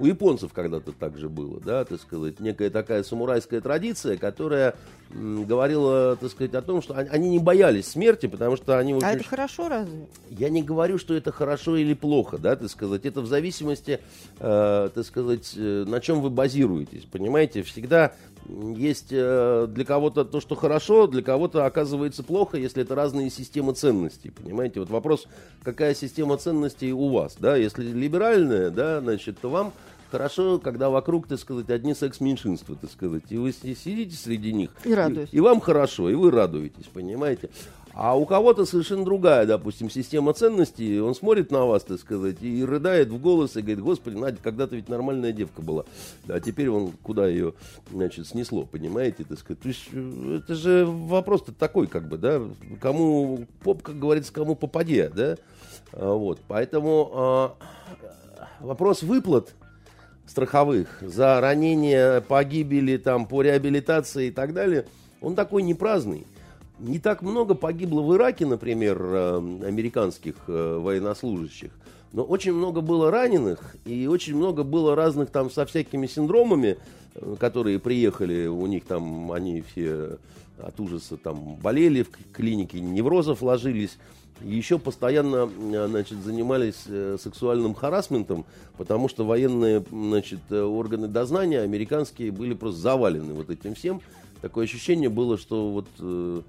У японцев когда-то так же было, да, так сказать, некая такая самурайская традиция, которая говорила, так сказать, о том, что они, не боялись смерти, потому что они... вот А это очень- хорошо разве? я не говорю, что это хорошо или плохо, да, так сказать. Это в зависимости, э, так сказать, э, на чем вы базируетесь. Понимаете, всегда есть э, для кого-то то, что хорошо, для кого-то оказывается плохо, если это разные системы ценностей. Понимаете, вот вопрос, какая система ценностей у вас, да, если либеральная, да, значит, то вам хорошо, когда вокруг, так сказать, одни секс-меньшинства, так сказать, и вы си- сидите среди них, И радуетесь. и вам хорошо, и вы радуетесь, понимаете. А у кого-то совершенно другая, допустим, система ценностей. Он смотрит на вас, так сказать, и рыдает в голос и говорит, господи, Надя, когда-то ведь нормальная девка была. А теперь он куда ее, значит, снесло, понимаете, так сказать. То есть э, это же вопрос-то такой, как бы, да, кому, поп, как говорится, кому попаде, да. А, Вот, поэтому а, вопрос выплат страховых за ранения, погибели, там, по реабилитации и так далее, он такой не праздный. Не так много погибло в Ираке, например, э, американских э, военнослужащих, но очень много было раненых, и очень много было разных там со всякими синдромами, э, которые приехали, у них там, они все от ужаса там болели в клинике, неврозов ложились, еще постоянно э, значит, занимались сексуальным харасментом, потому что военные значит, органы дознания американские были просто завалены вот этим всем. Такое ощущение было, что вот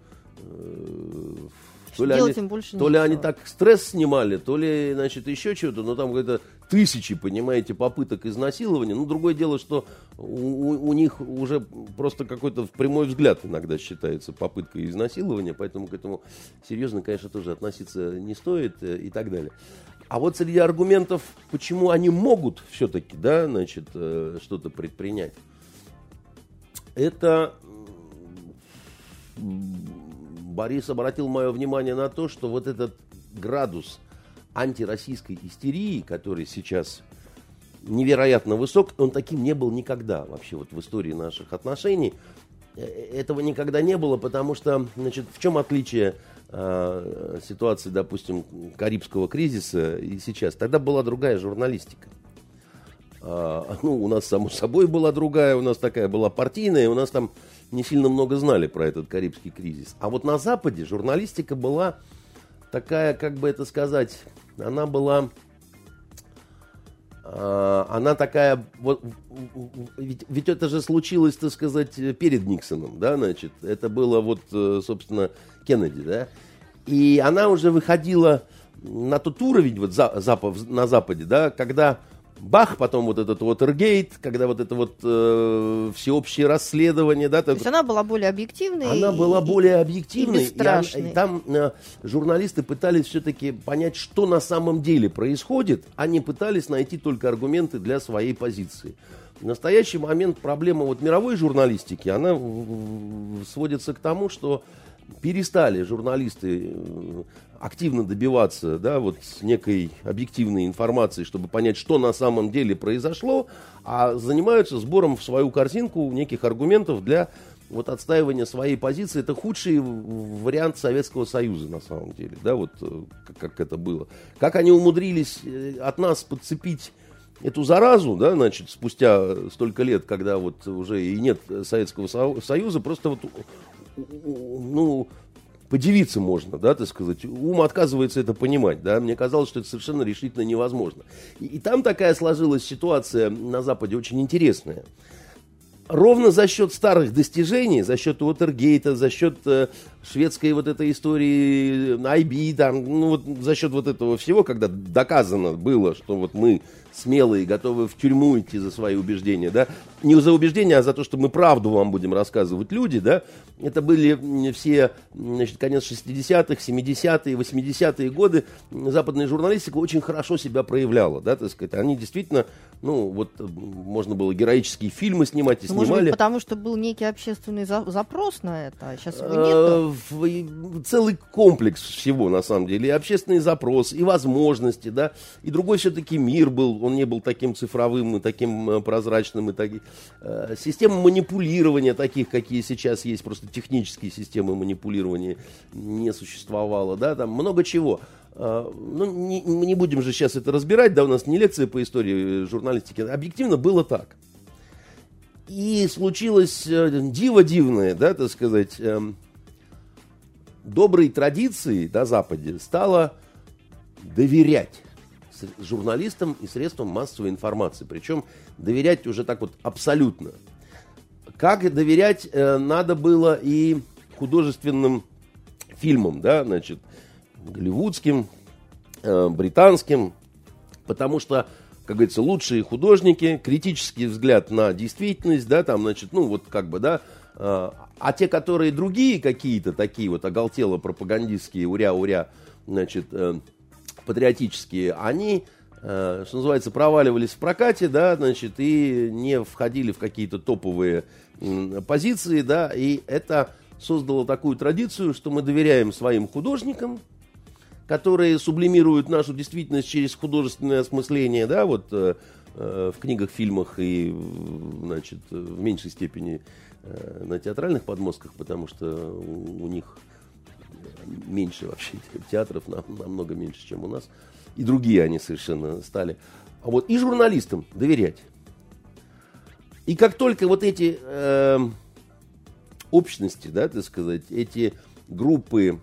то ли, Делать они, им больше то ли они так стресс снимали, то ли, значит, еще что-то, но там где-то тысячи, понимаете, попыток изнасилования. Ну, другое дело, что у, у- у них уже просто какой-то прямой взгляд иногда считается попыткой изнасилования, поэтому к этому серьезно, конечно, тоже относиться не стоит э, и так далее. А вот среди аргументов, почему они могут все-таки, да, значит, э, что-то предпринять, это Борис обратил мое внимание на то, что вот этот градус антироссийской истерии, который сейчас невероятно высок, он таким не был никогда вообще вот в истории наших отношений. Э, Этого никогда не было, потому что, значит, в чем отличие э, ситуации, допустим, Карибского кризиса и сейчас? Тогда была другая журналистика. А, ну, у нас, само собой, была другая, у нас такая была партийная, у нас там не сильно много знали про этот Карибский кризис. А вот на Западе журналистика была такая, как бы это сказать, она была... а, она такая, вот, ведь, ведь это же случилось, так сказать, перед Никсоном, да, значит, это было вот, э, собственно, Кеннеди, да, и она уже выходила на тот уровень вот за- запа- на Западе, да, когда бах, потом вот этот вот Эргейт, когда вот это вот э, всеобщее расследование, да, То есть она была более объективной. она и- была и- более объективной. и бесстрашной. она- и там э, журналисты пытались все-таки понять, что на самом деле происходит, а не пытались найти только аргументы для своей позиции. В настоящий момент проблема вот мировой журналистики, она сводится к тому, что перестали журналисты э, активно добиваться да, вот некой объективной информации, чтобы понять, что на самом деле произошло, а занимаются сбором в свою корзинку неких аргументов для вот отстаивания своей позиции. Это худший вариант Советского Союза на самом деле, да, вот э, как, как это было. Как они умудрились э, от нас подцепить эту заразу, да, значит, спустя столько лет, когда вот уже и нет Советского Со- Союза, просто вот, ну, подивиться можно, да, так сказать. Ум отказывается это понимать, да. Мне казалось, что это совершенно решительно невозможно. И, и там такая сложилась ситуация на Западе очень интересная ровно за счет старых достижений, за счет Уотергейта, за счет э, шведской вот этой истории IB, там, ну вот за счет вот этого всего, когда доказано было, что вот мы смелые, готовы в тюрьму идти за свои убеждения, да, не за убеждения, а за то, что мы правду вам будем рассказывать люди, да, это были все, значит, конец 60-х, 70-е, 80-е годы, западная журналистика очень хорошо себя проявляла, да, так сказать, они действительно, ну, вот, можно было героические фильмы снимать и ну, снимали. Может быть, потому что был некий общественный за запрос на это, а сейчас его нет? Целый комплекс всего, на самом деле, и общественный запрос, и возможности, да, и другой все-таки мир был, он не был таким цифровым и таким э, прозрачным, и так, э, системы манипулирования таких, какие сейчас есть, просто технические системы манипулирования не существовало, да, там много чего. Э, ну, не, не будем же сейчас это разбирать, да, у нас не лекция по истории журналистики, объективно было так. И случилось диво дивное, да, так сказать, эм, доброй традицией на Западе стало доверять журналистам и средствам массовой информации. Причем доверять уже так вот абсолютно. Как доверять э, надо было и художественным фильмам, да, значит, голливудским, э, британским, потому что, как говорится, лучшие художники, критический взгляд на действительность, да, там, значит, ну, вот как бы, да, а те, которые другие какие-то такие вот оголтело пропагандистские, уря-уря, значит, э, патриотические, они, э, что называется, проваливались в прокате, да, значит, и не входили в какие-то топовые позиции, да, и это создало такую традицию, что мы доверяем своим художникам, которые сублимируют нашу действительность через художественное осмысление, да, вот э, э в книгах, фильмах и, значит, в меньшей степени э, на театральных подмостках, потому что у, них меньше вообще театров, намного меньше, чем у нас. И другие они совершенно стали. А вот и журналистам доверять. И как только вот эти э, общности, да, так сказать, эти группы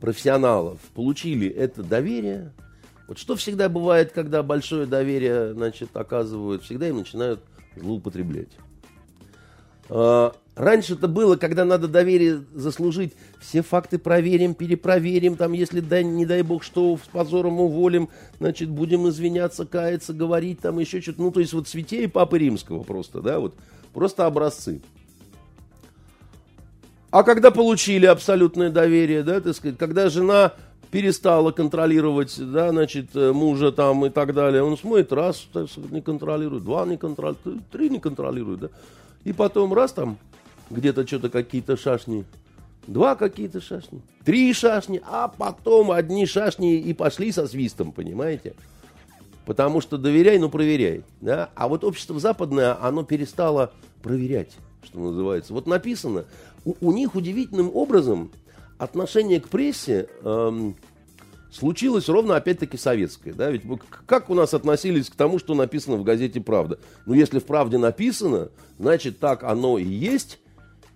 профессионалов получили это доверие, вот что всегда бывает, когда большое доверие, значит, оказывают, всегда им начинают злоупотреблять. А, раньше это было, когда надо доверие заслужить, все факты проверим, перепроверим, там, если, дай, не дай бог, что с позором уволим, значит, будем извиняться, каяться, говорить, там, еще что-то. Ну, то есть, вот святей Папы Римского просто, да, вот, просто образцы. А когда получили абсолютное доверие, да, так сказать, когда жена перестала контролировать, да, значит, мужа там и так далее, он смотрит, раз не контролирует, два не контролирует, три не контролирует, да, и потом раз там где-то что-то какие-то шашни, два какие-то шашни, три шашни, а потом одни шашни и пошли со свистом, понимаете? Потому что доверяй, но проверяй. Да? А вот общество западное, оно перестало проверять, что называется. Вот написано, у, у них удивительным образом отношение к прессе эм, случилось ровно опять-таки советское. Да? Ведь как у нас относились к тому, что написано в газете «Правда»? Ну, если в «Правде» написано, значит, так оно и есть.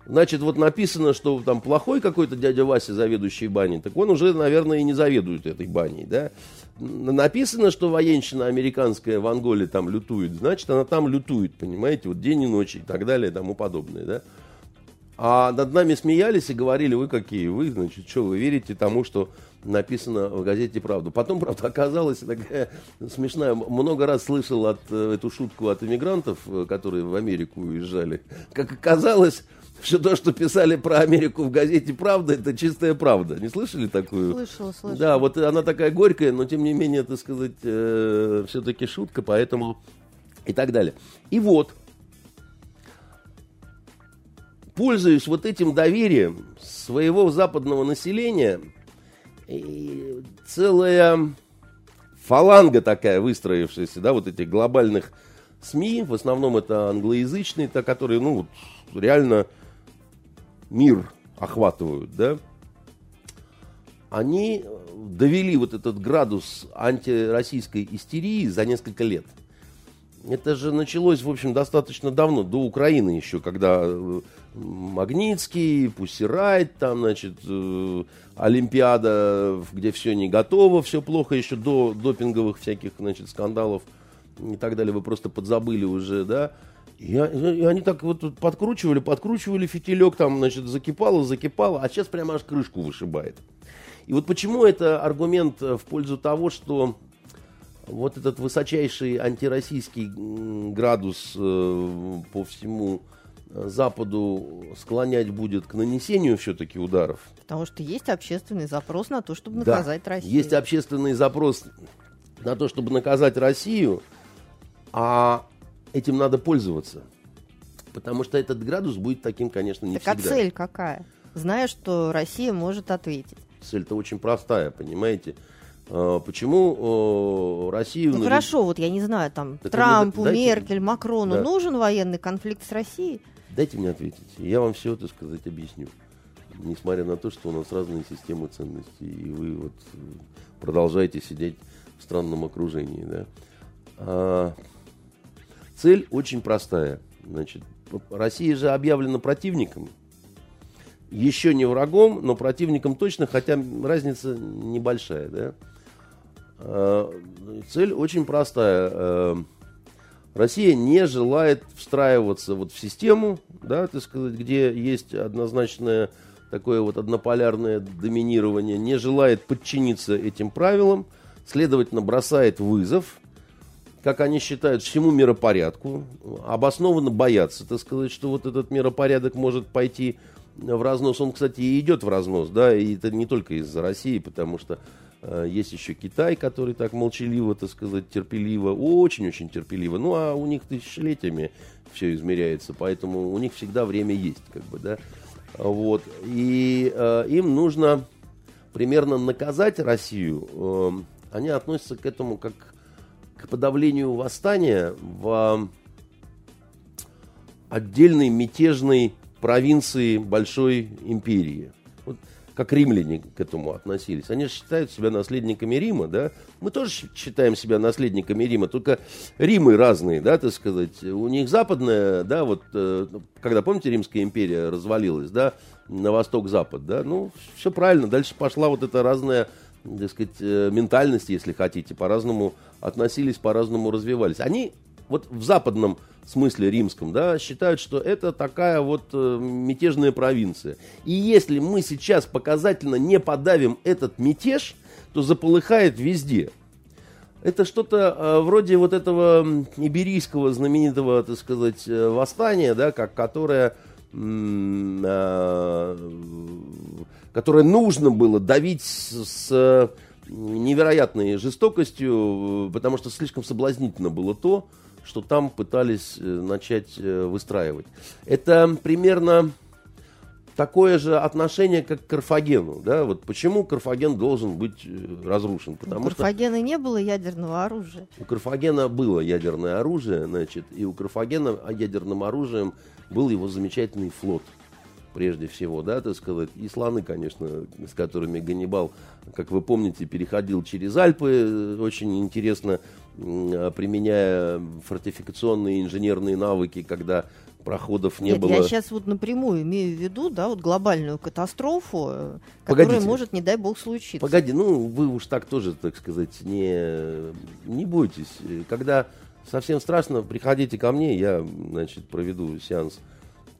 Значит, вот написано, что там плохой какой-то дядя Вася, заведующий баней, так он уже, наверное, и не заведует этой баней, да. Написано, что военщина американская в Анголе там лютует, значит, она там лютует, понимаете, вот день и ночь и так далее и тому подобное, да. А над нами смеялись и говорили, вы какие, вы, значит, что, вы верите тому, что написано в газете «Правду». Потом, правда, оказалось такая смешная. Много раз слышал от, э, эту шутку от иммигрантов, э, которые в Америку уезжали. Как оказалось, что то, что писали про Америку в газете «Правда», это чистая правда. Не слышали такую? Слышала, слышала. Да, вот она такая горькая, но тем не менее, так сказать, э, все-таки шутка, поэтому и так далее. И вот, пользуясь вот этим доверием своего западного населения, и целая фаланга такая выстроившаяся, да, вот этих глобальных СМИ, в основном это англоязычные, то, которые, ну, реально мир охватывают, да, они довели вот этот градус антироссийской истерии за несколько лет. Это же началось, в общем, достаточно давно, до Украины еще, когда э, Магнитский, Пуссирайт, там, значит, э, Олимпиада, где все не готово, все плохо, еще до допинговых всяких, значит, скандалов и так далее, вы просто подзабыли уже, да. И, и они так вот подкручивали, подкручивали фитилек, там, значит, закипало, закипало, а сейчас прямо аж крышку вышибает. И вот почему это аргумент в пользу того, что вот этот высочайший антироссийский градус э, по всему э, Западу склонять будет к нанесению все-таки ударов. Потому что есть общественный запрос на то, чтобы наказать да, Россию. Есть общественный запрос на то, чтобы наказать Россию, а этим надо пользоваться. Потому что этот градус будет таким, конечно, не так всегда. а цель какая? Зная, что Россия может ответить. Цель-то очень простая, понимаете? А, почему Россию... Ну хорошо, вот я не знаю, там так Трампу, дайте... Меркель, Макрону да. нужен военный конфликт с Россией? Дайте мне ответить. Я вам все это сказать объясню. Несмотря на то, что у нас разные системы ценностей, и вы вот продолжаете сидеть в странном окружении. Да? А, цель очень простая. Значит, Россия же объявлена противником. Еще не врагом, но противником точно, хотя разница небольшая. Да? Э, цель очень простая. Э, Россия не желает встраиваться вот в систему, да, так сказать, где есть однозначное такое вот однополярное доминирование, не желает подчиниться этим правилам, следовательно, бросает вызов, как они считают, всему миропорядку, обоснованно боятся, так сказать, что вот этот миропорядок может пойти в разнос. Он, кстати, и идет в разнос, да, и это не только из-за России, потому что есть еще Китай, который так молчаливо, так сказать, терпеливо, очень-очень терпеливо. Ну, а у них тысячелетиями все измеряется, поэтому у них всегда время есть, как бы, да. Вот. И э, им нужно примерно наказать Россию. Э, они относятся к этому как к подавлению восстания в отдельной мятежной провинции большой империи как римляне к этому относились. Они же считают себя наследниками Рима, да? Мы тоже считаем себя наследниками Рима, только Римы разные, да, так сказать. У них западная, да, вот, э, когда, помните, Римская империя развалилась, да, на восток-запад, да, ну, все правильно. Дальше пошла вот эта разная, так сказать, э, ментальность, если хотите, по-разному относились, по-разному развивались. Они вот в западном смысле римском, да, считают, что это такая вот э, мятежная провинция. И если мы сейчас показательно не подавим этот мятеж, то заполыхает везде. Это что-то э, вроде вот этого иберийского знаменитого, так сказать, э, восстания, да, как, которое, э, которое нужно было давить с, с невероятной жестокостью, потому что слишком соблазнительно было то, что там пытались э, начать э, выстраивать. Это примерно такое же отношение, как к Карфагену. Да? Вот почему Карфаген должен быть э, разрушен? Потому у Карфагена что не было ядерного оружия. У Карфагена было ядерное оружие, значит, и у Карфагена ядерным оружием был его замечательный флот прежде всего, да, так сказать, и слоны, конечно, с которыми Ганнибал, как вы помните, переходил через Альпы, очень интересно применяя фортификационные инженерные навыки, когда проходов не Нет, было. Я сейчас вот напрямую имею в виду, да, вот глобальную катастрофу, э, которая Погодите. может, не дай бог, случиться. Погоди, ну вы уж так тоже, так сказать, не, не бойтесь. Когда совсем страшно, приходите ко мне, я, значит, проведу сеанс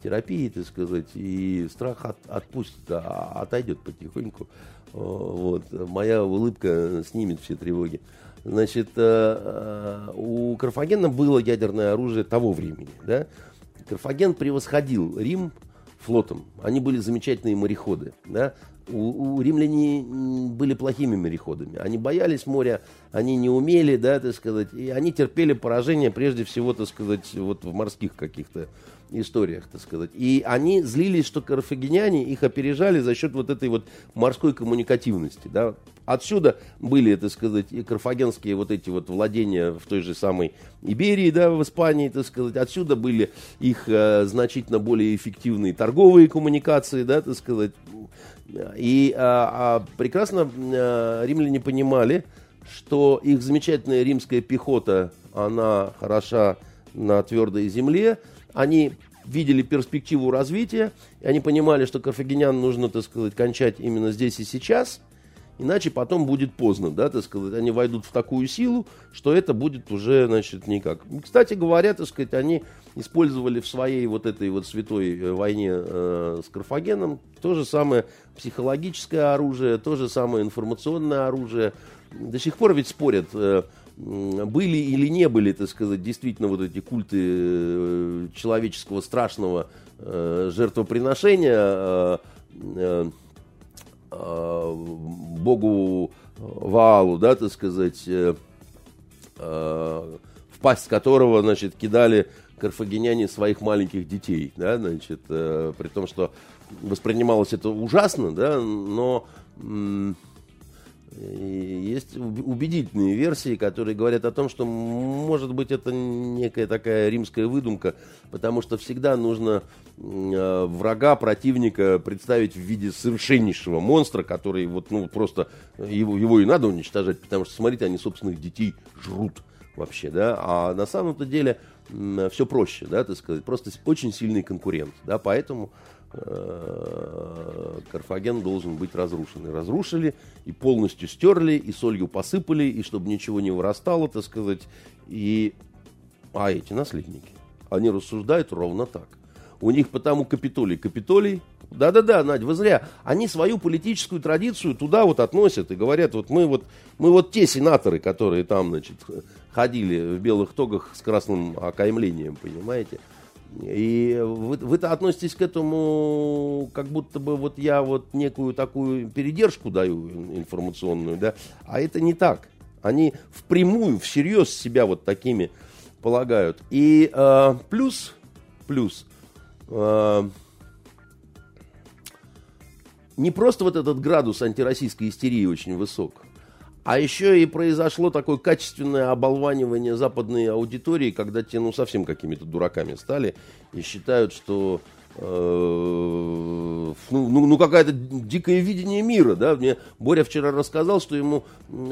терапии, так сказать, и страх от, отпустит, а, отойдет потихоньку. Вот. Моя улыбка снимет все тревоги. Значит, э, э, у Карфагена было ядерное оружие того времени. Да? Карфаген превосходил Рим флотом. Они были замечательные мореходы. Да? У, у римляне были плохими мореходами. Они боялись моря, они не умели, да, так сказать, и они терпели поражение прежде всего, так сказать, вот в морских каких-то историях, так сказать. И они злились, что карфагеняне их опережали за счет вот этой вот морской коммуникативности. Да. Отсюда были, так сказать, и карфагенские вот эти вот владения в той же самой Иберии, да, в Испании, так сказать. Отсюда были их э, значительно более эффективные торговые коммуникации, да, так сказать. И а, а прекрасно а, римляне понимали, что их замечательная римская пехота, она хороша на твердой земле. Они видели перспективу развития, и они понимали, что карфагенян нужно, так сказать, кончать именно здесь и сейчас, иначе потом будет поздно, да, так сказать, они войдут в такую силу, что это будет уже, значит, никак. Кстати говоря, так сказать, они использовали в своей вот этой вот святой э, войне э, с Карфагеном то же самое психологическое оружие, то же самое информационное оружие. До сих пор ведь спорят, э, были или не были, так сказать, действительно вот эти культы э, человеческого страшного э, жертвоприношения богу Ваалу, да, так сказать, в пасть которого, значит, кидали карфагеняне своих маленьких детей, да, значит, при том, что воспринималось это ужасно, да, но есть убедительные версии, которые говорят о том, что, может быть, это некая такая римская выдумка, потому что всегда нужно э, врага, противника представить в виде совершеннейшего монстра, который вот, ну, просто его, его и надо уничтожать, потому что, смотрите, они собственных детей жрут вообще, да, а на самом-то деле все проще, да, так сказать, просто очень сильный конкурент, да, поэтому Карфаген должен быть разрушен. И разрушили, и полностью стерли, и солью посыпали, и чтобы ничего не вырастало, так сказать. И... А эти наследники, они рассуждают ровно так. У них потому Капитолий. Капитолий, да-да-да, Надь, вы зря. Они свою политическую традицию туда вот относят и говорят, вот мы вот, мы вот те сенаторы, которые там, значит, ходили в белых тогах с красным окаймлением, понимаете. И вы, вы-то относитесь к этому, как будто бы вот я вот некую такую передержку даю информационную, да, а это не так. Они впрямую, всерьез себя вот такими полагают. И э, плюс, плюс, э, не просто вот этот градус антироссийской истерии очень высок, а еще и произошло такое качественное оболванивание западной аудитории, когда те ну совсем какими-то дураками стали и считают, что э, ну, ну, ну какое-то дикое видение мира, да, мне Боря вчера рассказал, что ему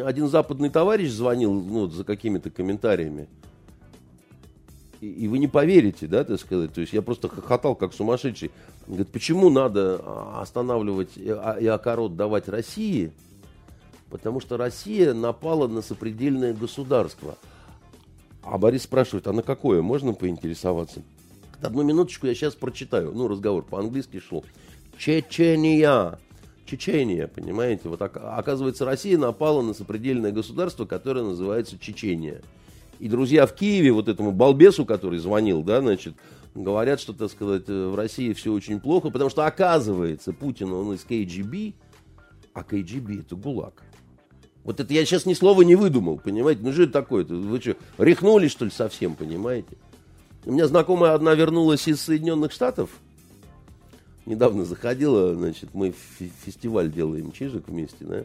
один западный товарищ звонил, ну, за какими-то комментариями, и, и вы не поверите, да, так сказать, то есть я просто хохотал как сумасшедший, говорит, почему надо останавливать и окорот давать России, Потому что Россия напала на сопредельное государство. А Борис спрашивает, а на какое? Можно поинтересоваться? Одну минуточку я сейчас прочитаю. Ну, разговор по-английски шел. Чечения. Чечения, понимаете? Вот оказывается, Россия напала на сопредельное государство, которое называется Чечения. И друзья в Киеве, вот этому балбесу, который звонил, да, значит, говорят, что, так сказать, в России все очень плохо, потому что, оказывается, Путин, он из КГБ, а КГБ это ГУЛАГ. Вот это я сейчас ни слова не выдумал, понимаете? Ну что это такое? -то? Вы что, рехнулись, что ли, совсем, понимаете? У меня знакомая одна вернулась из Соединенных Штатов. Недавно заходила, значит, мы фестиваль делаем чижик вместе, да.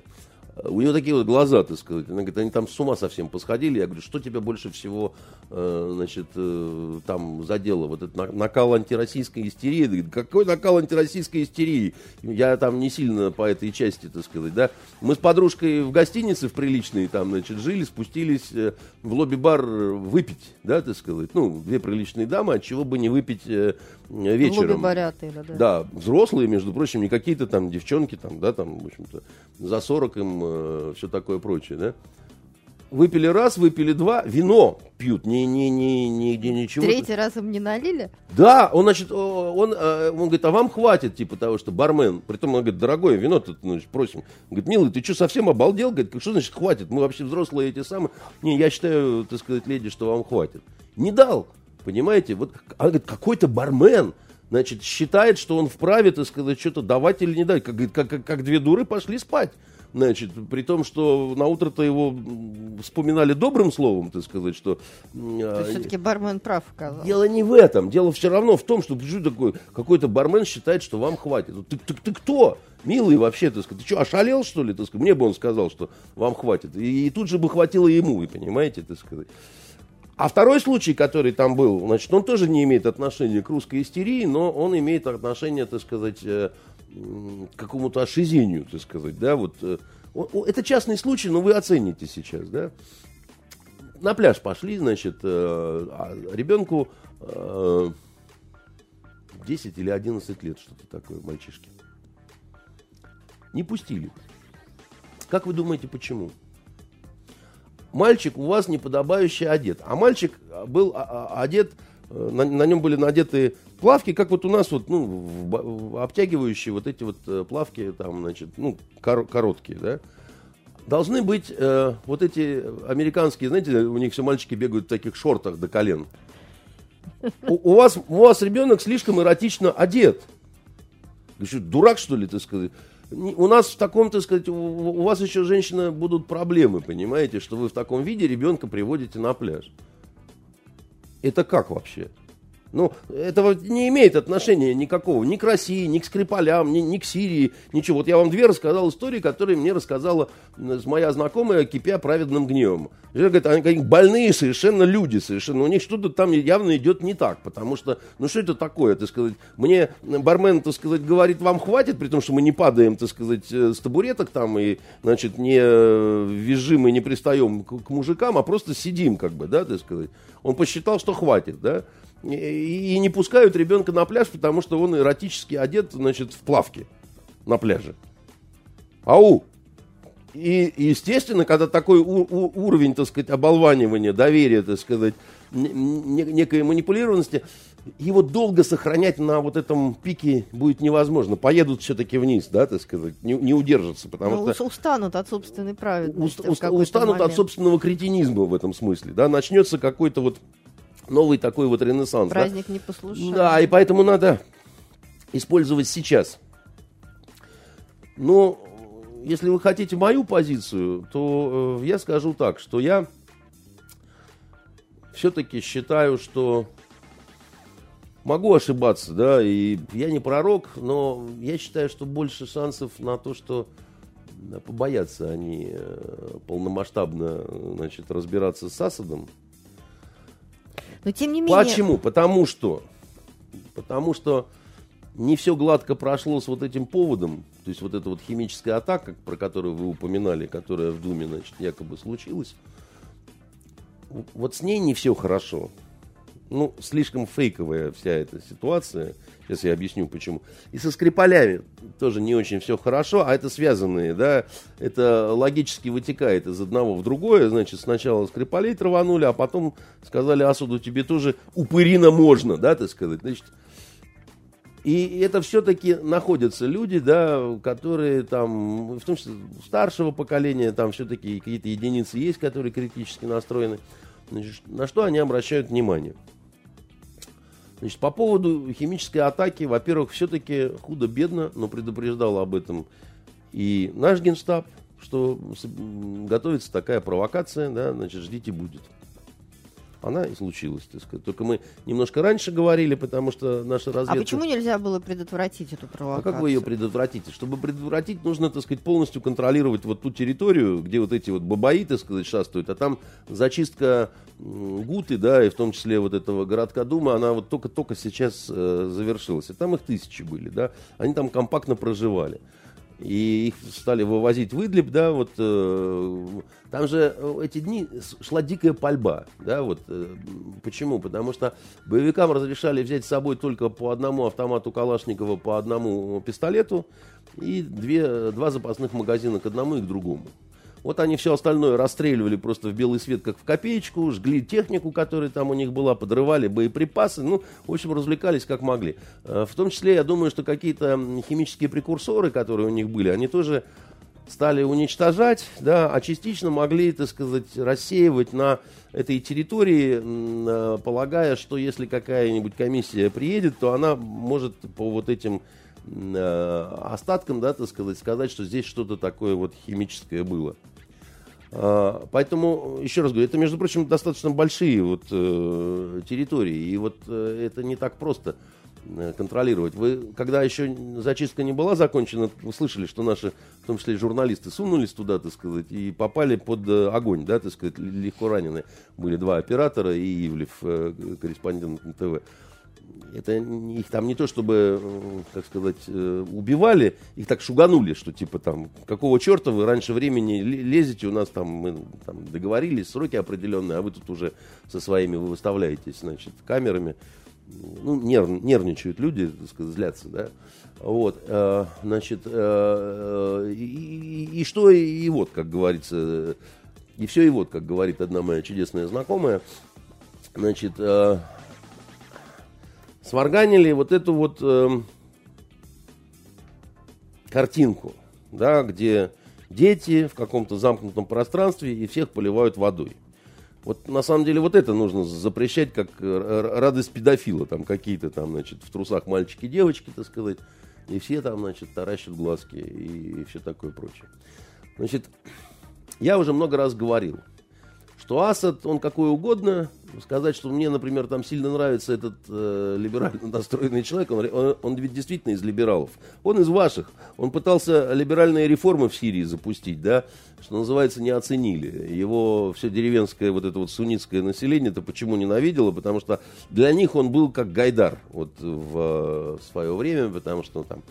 У нее такие вот глаза, так сказать. Она говорит, они там с ума совсем посходили. Я говорю, что тебя больше всего, э, значит, э, там задело? Вот этот накал антироссийской истерии. Говорит, какой накал антироссийской истерии? Я там не сильно по этой части, так сказать, да. Мы с подружкой в гостинице в приличной там, значит, жили, спустились э, в лобби-бар выпить, да, так сказать. Ну, две приличные дамы, от чего бы не выпить э, вечером. отеля, да. Да, взрослые, между прочим, не какие-то там девчонки, там, да, там, в общем-то, за 40 им э, все такое прочее, да. Выпили раз, выпили два, вино пьют, не, не, не, нигде ничего. Третий раз им не налили? Да, он, значит, он, э, он говорит, а вам хватит, типа того, что бармен, притом он говорит, дорогое вино тут, значит, просим. Говорит, милый, ты что, совсем обалдел? Говорит, что значит хватит? Мы вообще взрослые эти самые. Не, я считаю, так сказать, леди, что вам хватит. Не дал, понимаете? Вот, а говорит, какой-то бармен, значит, считает, что он вправе, так сказать, что-то давать или не дать. Как, как, как, как две дуры пошли спать. Значит, при том, что на утро-то его вспоминали добрым словом, так сказать, что... То есть все-таки бармен прав оказался. Дело не в этом. Дело все равно в том, что такой, какой-то бармен считает, что вам хватит. Ты, ты, ты кто? Милый вообще, так сказать. Ты что, ошалел, что ли? Так сказать? Мне бы он сказал, что вам хватит. И, и тут же бы хватило ему, вы понимаете, так сказать. А второй случай, который там был, значит, он тоже не имеет отношения к русской истерии, но он имеет отношение, так сказать, э, какому-то ошизению, так сказать, да, вот. Э, это частный случай, но вы оцените сейчас, да. На пляж пошли, значит, э, а ребенку 10 или 11 лет, что-то такое, мальчишки. Не пустили. Как вы думаете, почему? Мальчик у вас неподобающе одет. А мальчик был а, а, одет, э, на, на нем были надеты плавки, как вот у нас вот, ну, обтягивающие вот эти вот э, плавки, там, значит, ну, кор- короткие, да. Должны быть э, вот эти американские, знаете, у них все мальчики бегают в таких шортах до колен. У, у, вас, у вас ребенок слишком эротично одет. Что, дурак, что ли, ты сказать? У нас в таком, так сказать, у, у вас еще, женщина, будут проблемы, понимаете, что вы в таком виде ребенка приводите на пляж. Это как вообще? Ну, этого не имеет отношения никакого ни к России, ни к Скрипалям, ни, ни к Сирии, ничего. Вот я вам две рассказал истории, которые мне рассказала моя знакомая, кипя праведным гневом. Жена говорит, они, больные совершенно люди, совершенно. У них что-то там явно идет не так, потому что, ну что это такое, так сказать, мне бармен, так сказать, говорит, вам хватит, при том, что мы не падаем, так сказать, э, с табуреток там и, значит, не э, визжим и не пристаем к, к мужикам, а просто сидим, как бы, да, так сказать. Он посчитал, что хватит, да и не пускают ребенка на пляж, потому что он эротически одет, значит, в плавке на пляже. Ау! И, естественно, когда такой у, у, уровень, так сказать, оболванивания, доверия, так сказать, не, некой манипулированности, его долго сохранять на вот этом пике будет невозможно. Поедут все-таки вниз, да, так сказать, не, не удержатся, потому ну, что... Устанут от собственной праведности. Уст, устанут момент. от собственного кретинизма в этом смысле, да, начнется какой-то вот новый такой вот ренессанс. Праздник да? непослушания. Да, и поэтому надо использовать сейчас. Но если вы хотите мою позицию, то э, я скажу так, что я все-таки считаю, что могу ошибаться, да, и я не пророк, но я считаю, что больше шансов на то, что побоятся они э, полномасштабно значит, разбираться с Асадом, но тем не менее... Почему? Потому что, потому что не все гладко прошло с вот этим поводом, то есть вот эта вот химическая атака, про которую вы упоминали, которая в Думе, значит, якобы случилась, вот с ней не все хорошо ну, слишком фейковая вся эта ситуация. Сейчас я объясню почему. И со Скрипалями тоже не очень все хорошо, а это связанные, да, это логически вытекает из одного в другое. Значит, сначала Скрипалей траванули, а потом сказали Асуду, тебе тоже упырина можно, да, так сказать. Значит, и это все-таки находятся люди, да, которые там, в том числе старшего поколения, там все-таки какие-то единицы есть, которые критически настроены. Значит, на что они обращают внимание? Значит, по поводу химической атаки, во-первых, все-таки худо-бедно, но предупреждал об этом и наш генштаб, что готовится такая провокация, да, значит, ждите будет она и случилась, так сказать. Только мы немножко раньше говорили, потому что наша разведка... А почему нельзя было предотвратить эту провокацию? А как вы ее предотвратите? Чтобы предотвратить, нужно, так сказать, полностью контролировать вот ту территорию, где вот эти вот бабаи, так сказать, шастают, а там зачистка Гуты, да, и в том числе вот этого городка Дума, она вот только-только сейчас э, завершилась. И там их тысячи были, да, они там компактно проживали и их стали вывозить в Идлиб, да, вот э, там же эти дни шла дикая пальба, да, вот э, почему? Потому что боевикам разрешали взять с собой только по одному автомату Калашникова, по одному пистолету и две, два запасных магазина к одному и к другому. Вот они все остальное расстреливали просто в белый свет, как в копеечку, жгли технику, которая там у них была, подрывали боеприпасы. Ну, в общем, развлекались как могли. Э, в том числе, я думаю, что какие-то химические прекурсоры, которые у них были, они тоже стали уничтожать, да, а частично могли, так сказать, рассеивать на этой территории, э, полагая, что если какая-нибудь комиссия приедет, то она может по вот этим э, остаткам, да, так сказать, сказать, что здесь что-то такое вот химическое было. А, поэтому, еще раз говорю, это, между прочим, достаточно большие вот, э, территории, и вот э, это не так просто э, контролировать. Вы, когда еще зачистка не была закончена, вы слышали, что наши, в том числе журналисты, сунулись туда, так сказать, и попали под огонь, да, так сказать, легко ранены. Были два оператора и Ивлев, корреспондент ТВ. Это их там не то чтобы, э, как сказать, э, убивали, их так шуганули, что типа там, какого черта вы раньше времени лезете, у нас там, мы там договорились, сроки определенные, а вы тут уже со своими вы выставляетесь, значит, камерами. Ну, нерв, нервничают люди, так сказать, злятся, да. Вот, э, значит, э, и, и, и что, и вот, как говорится, и все, и вот, как говорит одна моя чудесная знакомая, значит, э, сварганили вот эту вот э, картинку, да, где дети в каком-то замкнутом пространстве и всех поливают водой. Вот на самом деле вот это нужно запрещать как э, радость педофила. Там какие-то там, значит, в трусах мальчики, девочки, так сказать. И все там, значит, таращат глазки и, и все такое прочее. Значит, я уже много раз говорил – что Асад, он какой угодно, сказать, что мне, например, там сильно нравится этот э, либерально настроенный человек, он, он, он ведь действительно из либералов. Он из ваших. Он пытался либеральные реформы в Сирии запустить, да, что называется, не оценили. Его все деревенское вот это вот суннитское население-то почему ненавидело? Потому что для них он был как Гайдар вот в, в свое время, потому что там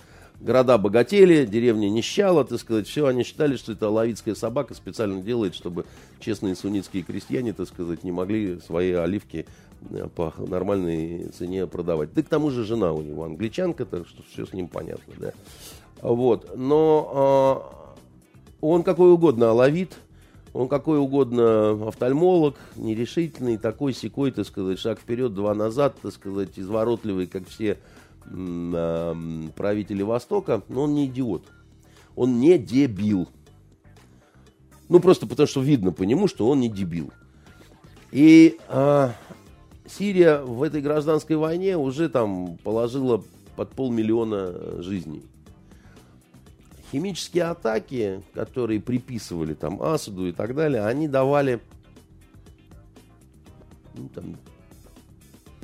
города богатели, деревня нищала, так сказать, все, они считали, что это лавицкая собака специально делает, чтобы честные суннитские крестьяне, так сказать, не могли свои оливки э, по нормальной цене продавать. Да к тому же жена у него англичанка, так что все с ним понятно, да. Вот, но э, он какой угодно алавит, он какой угодно офтальмолог, нерешительный, такой секой, так сказать, шаг вперед, два назад, так сказать, изворотливый, как все правители Востока, но он не идиот. Он не дебил. Ну, просто потому что видно по нему, что он не дебил. И а, Сирия в этой гражданской войне уже там положила под полмиллиона жизней. Химические атаки, которые приписывали там Асаду и так далее, они давали ну, там,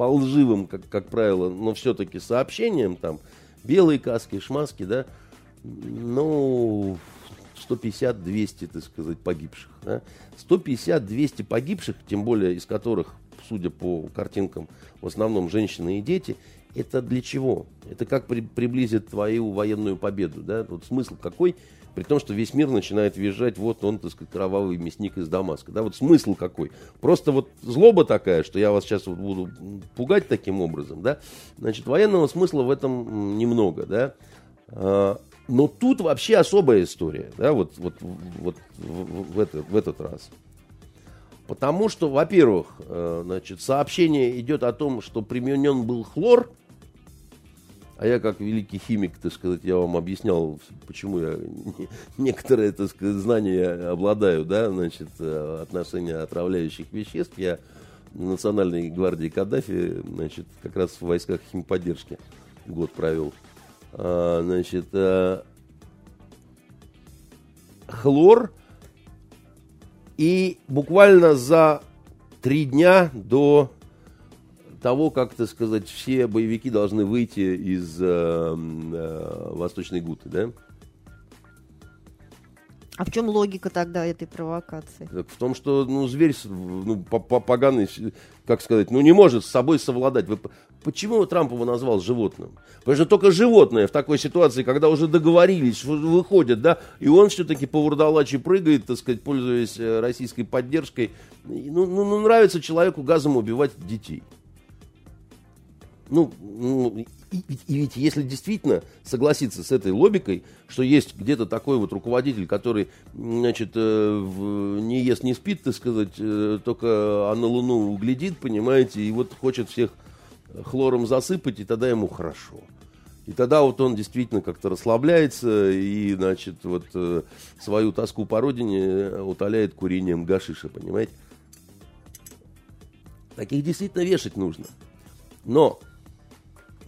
по лживым, как, как правило, но все-таки сообщениям, там, белые каски, шмаски, да, ну, 150-200, так сказать, погибших. Да? 150-200 погибших, тем более из которых, судя по картинкам, в основном женщины и дети, это для чего? Это как при, приблизит твою военную победу, да? Вот смысл какой? При том, что весь мир начинает визжать, вот он, так сказать, кровавый мясник из Дамаска. Да, вот смысл какой. Просто вот злоба такая, что я вас сейчас вот буду пугать таким образом, да. Значит, военного смысла в этом немного, да. А, но тут вообще особая история, да, вот, вот, вот в, в, это, в этот раз. Потому что, во-первых, э, значит, сообщение идет о том, что применен был хлор – а я, как великий химик, так сказать, я вам объяснял, почему я некоторые, так сказать, знания обладаю, да, значит, э, отношения отравляющих веществ. Я в Национальной гвардии Каддафи, значит, как раз в войсках химподдержки год провел. А, значит, а, хлор и буквально за три дня до того, как, так сказать, все боевики должны выйти из э, э, Восточной Гуты, да? А в чем логика тогда этой провокации? Так в том, что ну, зверь ну, поганый, как сказать, ну не может с собой совладать. Вы, почему Трамп его назвал животным? Потому что только животное в такой ситуации, когда уже договорились, выходят, да, и он все-таки по вурдалачи прыгает, так сказать, пользуясь э, российской поддержкой. Ну, ну, ну нравится человеку газом убивать детей. Ну, ну и, и, ведь если действительно согласиться с этой логикой, что есть где-то такой вот руководитель, который, значит, э, не ест, не спит, так сказать, э, только а на Луну глядит, понимаете, и вот хочет всех хлором засыпать, и тогда ему хорошо. И тогда вот он действительно как-то расслабляется и, значит, вот э, свою тоску по родине утоляет курением гашиша, понимаете? Таких действительно вешать нужно. Но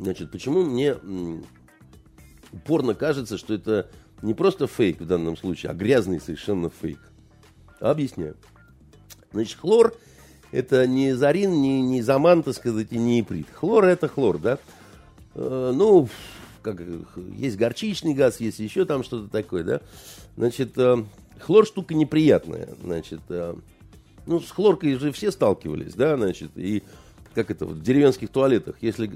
Значит, почему мне упорно кажется, что это не просто фейк в данном случае, а грязный совершенно фейк. Объясняю. Значит, хлор это не зарин, не, не заман, так сказать, и не иприт. Хлор это хлор, да? Э, ну, как, есть горчичный газ, есть еще там что-то такое, да? Значит, э, хлор штука неприятная. Значит, э, ну, с хлоркой же все сталкивались, да, значит, и как это, в деревенских туалетах, если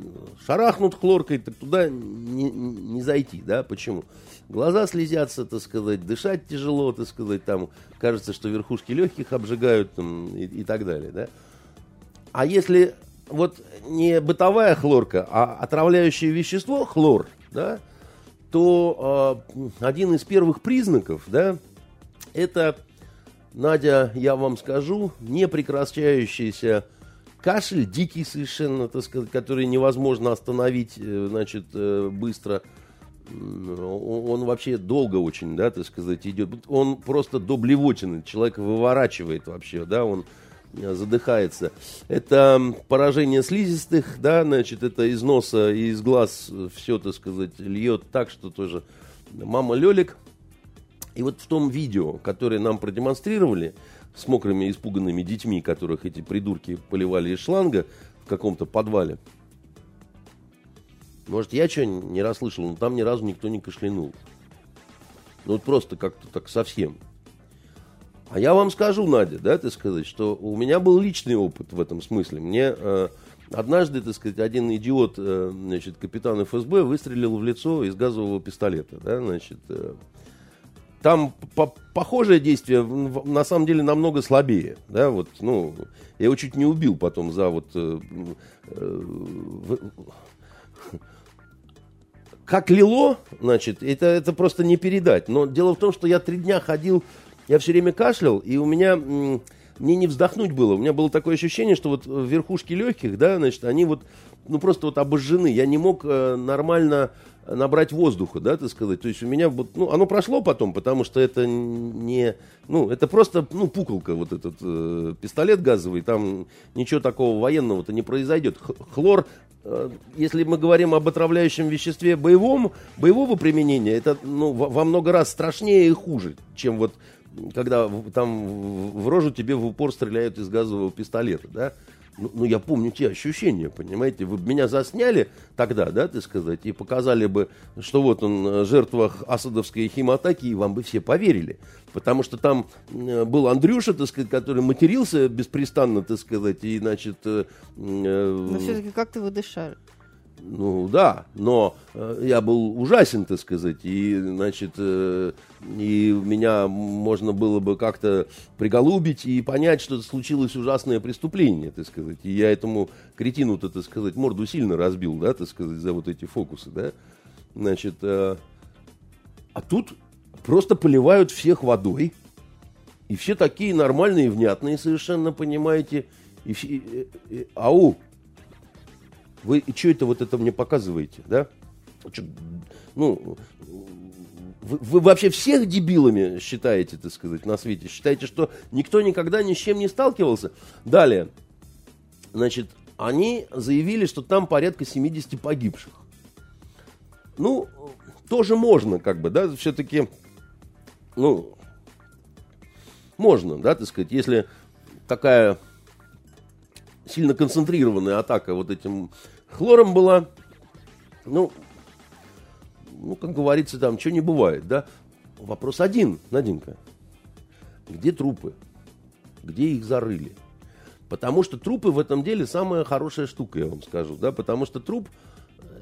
шарахнут хлоркой, так туда не, не зайти, да, почему? Глаза слезятся, так сказать, дышать тяжело, так сказать, там кажется, что верхушки легких обжигают там, и, и так далее, да. А если вот не бытовая хлорка, а отравляющее вещество, хлор, да, то э, один из первых признаков, да, это, Надя, я вам скажу, непрекращающийся кашель, дикий совершенно, так сказать, который невозможно остановить, э, значит, э, быстро. Он вообще долго очень, да, так сказать, идет. Он просто до человека выворачивает вообще, да, он Э, задыхается. Это поражение слизистых, да, значит, это из носа и из глаз все, так сказать, льет так, что тоже мама Лелик. И вот в том видео, которое нам продемонстрировали с мокрыми испуганными детьми, которых эти придурки поливали из шланга в каком-то подвале, может, я что не расслышал, но там ни разу никто не кашлянул. Ну, вот просто как-то так совсем. А я вам скажу, Надя, да, так сказать, что у меня был личный опыт в этом смысле. Мне э, однажды, так сказать, один идиот, э, значит, капитан ФСБ выстрелил в лицо из газового пистолета, да, значит. Э, там по похожее действие, на самом деле, намного слабее, да, вот, ну, я его чуть не убил потом за вот... Э, э, как лило, значит, это, это просто не передать. Но дело в том, что я три дня ходил я все время кашлял, и у меня мне не вздохнуть было. У меня было такое ощущение, что вот верхушки легких, да, значит, они вот, ну, просто вот обожжены. Я не мог э, нормально набрать воздуха, да, так сказать. То есть у меня вот, ну, оно прошло потом, потому что это не, ну, это просто, ну, пуколка, вот этот э, пистолет газовый, там ничего такого военного-то не произойдет. Хлор, э, если мы говорим об отравляющем веществе боевом, боевого применения, это, ну, во, во много раз страшнее и хуже, чем вот когда там в рожу тебе в упор стреляют из газового пистолета, да, ну, ну, я помню те ощущения, понимаете, вы меня засняли тогда, да, ты сказать, и показали бы, что вот он, э, жертва асадовской химатаки, и вам бы все поверили. Потому что там э, был Андрюша, так сказать, который матерился беспрестанно, так сказать, и, значит... Э, Но все-таки как ты выдышали? Ну да, но э, я был ужасен, так сказать, и, значит, э, и меня можно было бы как-то приголубить и понять, что случилось ужасное преступление, так сказать. И я этому кретину-то, так сказать, морду сильно разбил, да, так сказать, за вот эти фокусы, да. Значит, э, а тут просто поливают всех водой, и все такие нормальные, внятные совершенно, понимаете, и, и, и, и ау, вы что это вот это мне показываете, да? Ну, вы, вы вообще всех дебилами считаете, так сказать, на свете? Считаете, что никто никогда ни с чем не сталкивался? Далее, значит, они заявили, что там порядка 70 погибших. Ну, тоже можно, как бы, да, все-таки, ну, можно, да, так сказать, если такая сильно концентрированная атака вот этим хлором была. Ну, ну, как говорится, там, что не бывает, да? Вопрос один, Наденька. Где трупы? Где их зарыли? Потому что трупы в этом деле самая хорошая штука, я вам скажу, да, потому что труп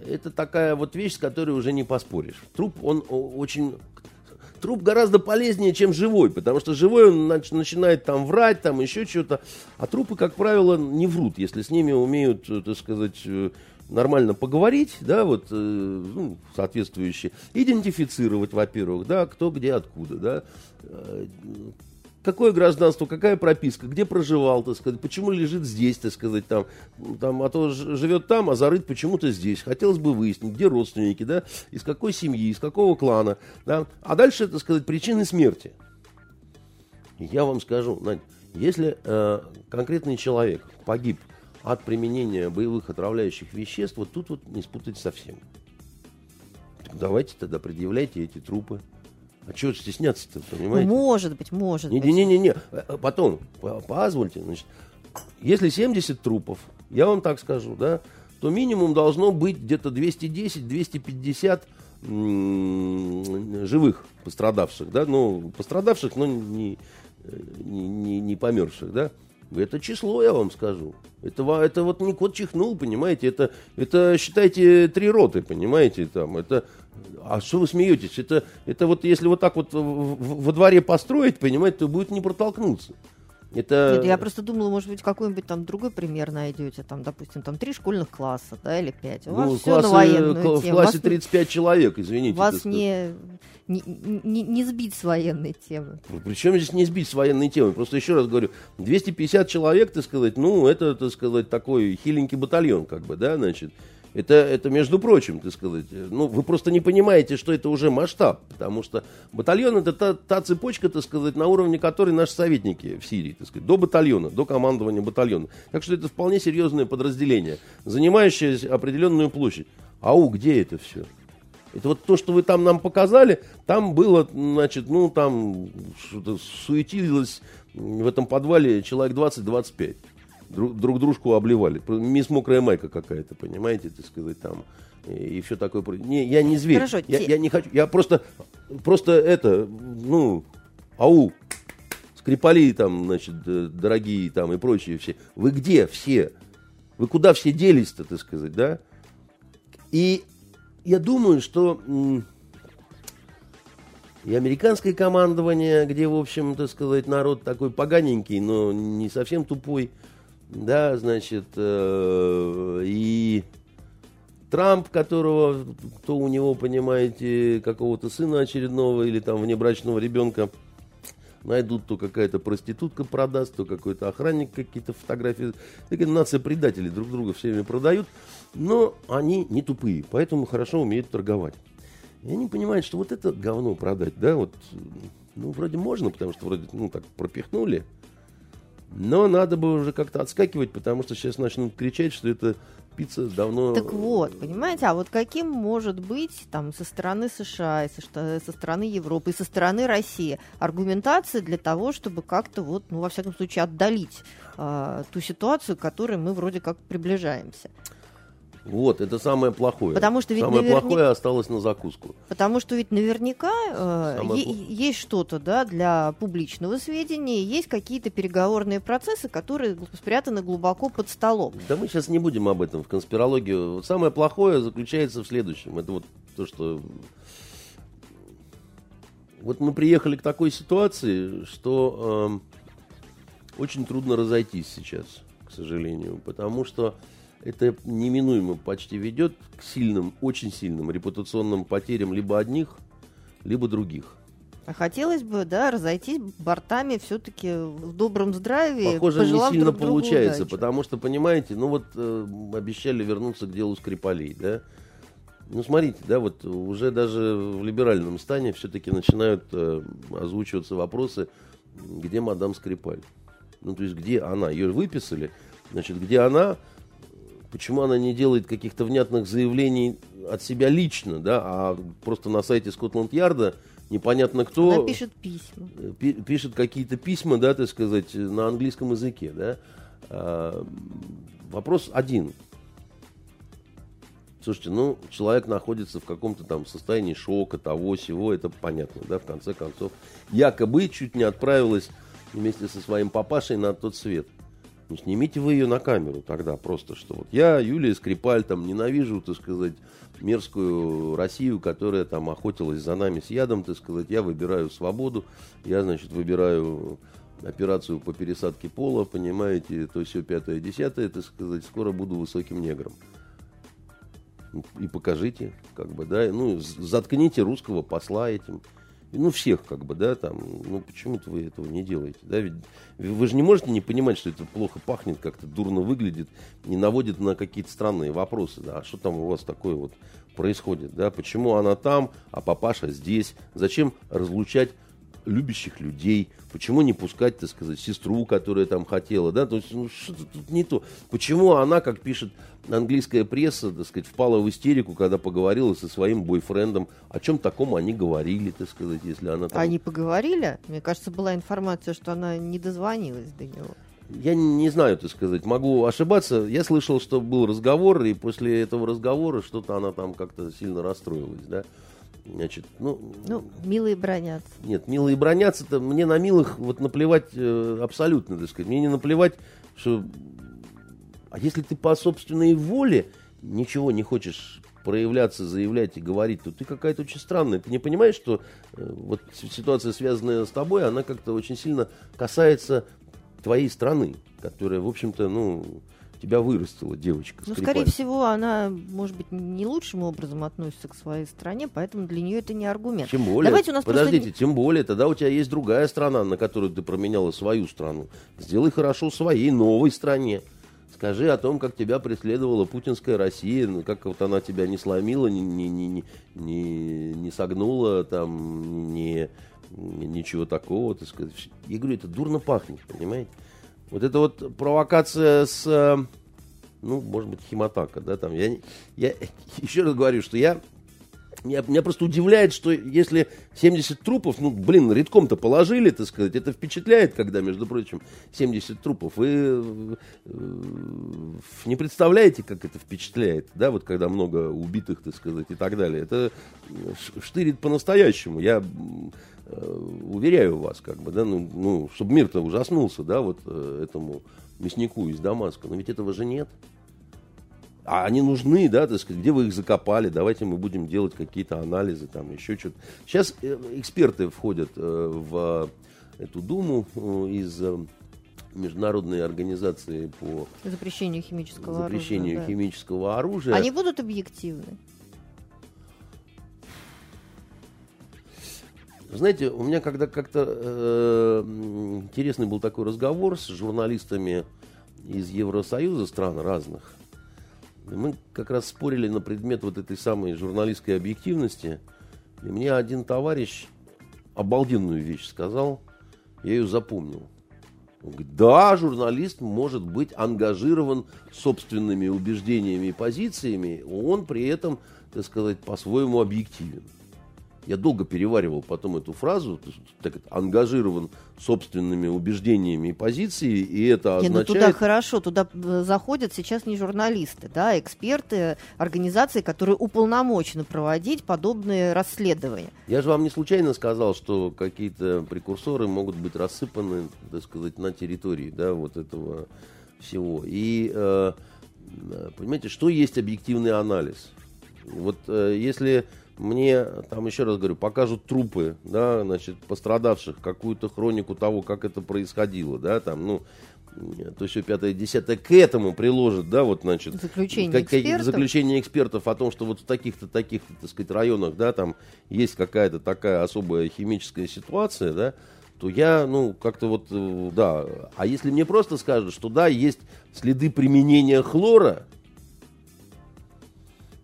это такая вот вещь, с которой уже не поспоришь. Труп, он очень труп гораздо полезнее, чем живой, потому что живой он начинает там врать, там еще что-то, а трупы, как правило, не врут, если с ними умеют, э, так сказать, э, нормально поговорить, да, вот, э, ну, соответствующие, идентифицировать, во-первых, да, кто где откуда, да, какое гражданство, какая прописка, где проживал, так сказать, почему лежит здесь, так сказать, там, там а то живет там, а зарыт почему-то здесь. Хотелось бы выяснить, где родственники, да, из какой семьи, из какого клана, да. А дальше, так сказать, причины смерти. Я вам скажу, Надь, если э, конкретный человек погиб от применения боевых отравляющих веществ, вот тут вот не спутать совсем. Давайте тогда предъявляйте эти трупы. А чего стесняться-то, понимаете? Может быть, может не, быть. Не-не-не, э, потом, позвольте, значит, если 70 трупов, я вам так скажу, да, то минимум должно быть где-то 210-250 живых пострадавших, да, ну, пострадавших, но не, не, не, не померзших, да. Это число, я вам скажу. Это, это вот не кот чихнул, понимаете? Это, это, считайте, три роты, понимаете? Там, это, а что вы смеетесь? Это, это вот если вот так вот во дворе построить, понимаете, то будет не протолкнуться. Это... Нет, я просто думала, может быть, какой-нибудь там другой пример найдете, там, допустим, там три школьных класса, да, или пять. У ну, вас все на военную В тему. классе 35 вас, человек, извините. Вас не, не, не, не сбить с военной темы. Причем здесь не сбить с военной темы? Просто еще раз говорю, 250 человек, так сказать, ну, это, так сказать, такой хиленький батальон, как бы, да, значит. Это, это, между прочим, так сказать, ну, вы просто не понимаете, что это уже масштаб, потому что батальон это та, та цепочка, так сказать, на уровне которой наши советники в Сирии, так сказать, до батальона, до командования батальона. Так что это вполне серьезное подразделение, занимающее определенную площадь. Ау, где это все? Это вот то, что вы там нам показали, там было, значит, ну, там суетилось в этом подвале человек 20-25 друг, друг дружку обливали. Мисс мокрая майка какая-то, понимаете, так сказать, там. И все такое. Не, я не зверь. Хорошо, я, те... я не хочу. Я просто, просто это, ну, ау, скрипали там, значит, дорогие там и прочие все. Вы где все? Вы куда все делись-то, так сказать, да? И я думаю, что и американское командование, где, в общем, так сказать, народ такой поганенький, но не совсем тупой, да, значит, э, и Трамп, которого, кто у него, понимаете, какого-то сына очередного или там внебрачного ребенка найдут, то какая-то проститутка продаст, то какой-то охранник какие-то фотографии. Такая нация предателей друг друга все время продают, но они не тупые, поэтому хорошо умеют торговать. И они понимают, что вот это говно продать, да, вот, ну, вроде можно, потому что вроде, ну, так пропихнули, но надо бы уже как-то отскакивать, потому что сейчас начнут кричать, что это пицца давно... Так вот, понимаете, а вот каким может быть там со стороны США, со, со стороны Европы, со стороны России аргументация для того, чтобы как-то вот, ну, во всяком случае, отдалить э, ту ситуацию, к которой мы вроде как приближаемся? Вот, это самое плохое. Потому что ведь самое наверня... плохое осталось на закуску. Потому что ведь наверняка э, самое... есть что-то да, для публичного сведения, есть какие-то переговорные процессы, которые спрятаны глубоко под столом. Да мы сейчас не будем об этом в конспирологию. Самое плохое заключается в следующем. Это вот то, что... Вот мы приехали к такой ситуации, что э, очень трудно разойтись сейчас, к сожалению, потому что это неминуемо почти ведет к сильным, очень сильным репутационным потерям либо одних, либо других. А хотелось бы, да, разойтись бортами все-таки в добром здравии. Похоже, не сильно друг получается, удачу. потому что, понимаете, ну вот э, обещали вернуться к делу Скрипалей, да. Ну, смотрите, да, вот уже даже в либеральном стане все-таки начинают э, озвучиваться вопросы, где мадам Скрипаль. Ну, то есть, где она? Ее выписали, значит, где она, Почему она не делает каких-то внятных заявлений от себя лично, да, а просто на сайте Скотланд-Ярда непонятно кто... Она пишет письма. Пи пишет какие-то письма, да, так сказать, на английском языке, да. А, вопрос один. Слушайте, ну, человек находится в каком-то там состоянии шока, того, всего, это понятно, да, в конце концов. Якобы чуть не отправилась вместе со своим папашей на тот свет. Ну, снимите вы ее на камеру тогда просто, что вот я, Юлия Скрипаль, там, ненавижу, так сказать, мерзкую Россию, которая там охотилась за нами с ядом, так сказать, я выбираю свободу, я, значит, выбираю операцию по пересадке пола, понимаете, то все пятое, десятое, так сказать, скоро буду высоким негром. И покажите, как бы, да, ну, заткните русского посла этим ну, всех, как бы, да, там, ну, почему-то вы этого не делаете, да, ведь вы же не можете не понимать, что это плохо пахнет, как-то дурно выглядит, не наводит на какие-то странные вопросы, да, а что там у вас такое вот происходит, да, почему она там, а папаша здесь, зачем разлучать любящих людей, почему не пускать, так сказать, сестру, которая там хотела, да, то есть, ну, что-то тут не то. Почему она, как пишет английская пресса, так сказать, впала в истерику, когда поговорила со своим бойфрендом, о чем таком они говорили, так сказать, если она там... Они поговорили? Мне кажется, была информация, что она не дозвонилась до него. Я не знаю, так сказать, могу ошибаться. Я слышал, что был разговор, и после этого разговора что-то она там как-то сильно расстроилась, да. Значит, ну, Ну, милые бронятся. нет, милые бронятся-то, мне на милых вот наплевать э, абсолютно, так сказать. Мне не наплевать, что... А если ты по собственной воле ничего не хочешь проявляться, заявлять и говорить, то ты какая-то очень странная. Ты не понимаешь, что э, вот ситуация, связанная с тобой, она как-то очень сильно касается твоей страны, которая, в общем-то, ну, тебя вырастила, девочка. Ну, скрипаль. скорее всего, она, может быть, не лучшим образом относится к своей стране, поэтому для нее это не аргумент. Тем более, Давайте у нас просто подождите, не- тем более, тогда у тебя есть другая страна, на которую ты променяла свою страну. Сделай хорошо своей новой стране. Скажи о том, как тебя преследовала путинская Россия, ну, как вот она тебя не сломила, не, не, не, не- не, согнула, там, не- ничего такого, так сказать. Я говорю, это дурно пахнет, понимаете? Вот это вот провокация с, э, ну, может быть, химатака, да, там, я, я еще раз говорю, что я меня, меня просто удивляет, что если 70 трупов, ну, блин, редком-то положили, так сказать, это впечатляет, когда, между прочим, 70 трупов. Вы э, э, не представляете, как это впечатляет, да, вот когда много убитых, так сказать, и так далее. Это ш- штырит по-настоящему, я э, уверяю вас, как бы, да, ну, ну чтобы мир-то ужаснулся, да, вот э, этому мяснику из Дамаска. Но ведь этого же нет. А они нужны, да, так сказать, где вы их закопали, давайте мы будем делать какие-то анализы, там еще что-то. Сейчас э, эксперты входят э, в эту думу э, из э, международной организации по запрещению химического запрещению оружия. да. химического оружия. Они будут объективны. Знаете, у меня когда как-то э, интересный был такой разговор с журналистами из Евросоюза стран разных. Мы как раз спорили на предмет вот этой самой журналистской объективности. И мне один товарищ обалденную вещь сказал, я ее запомнил. Он говорит, да, журналист может быть ангажирован собственными убеждениями и позициями, он при этом, так сказать, по-своему объективен. Я долго переваривал потом эту фразу, так ангажирован собственными убеждениями и позицией, и это Не, ну означает... туда хорошо, туда э, заходят сейчас не журналисты, да, а эксперты, организации, которые уполномочены проводить подобные расследования. Я же вам не случайно сказал, что какие-то прекурсоры могут быть рассыпаны, так сказать, на территории, да, вот этого всего. И э, э, понимаете, что есть объективный анализ? Вот э, если мне, там еще раз говорю, покажут трупы, да, значит, пострадавших, какую-то хронику того, как это происходило, да, там, ну, то все пятое, десятое к этому приложит, да, вот, значит, Заключение как- экспертов. заключение экспертов о том, что вот в таких-то, таких-то, так сказать, районах, да, там есть какая-то такая особая химическая ситуация, да, то я, ну, как-то вот, э, да. А если мне просто скажут, что да, есть следы применения хлора,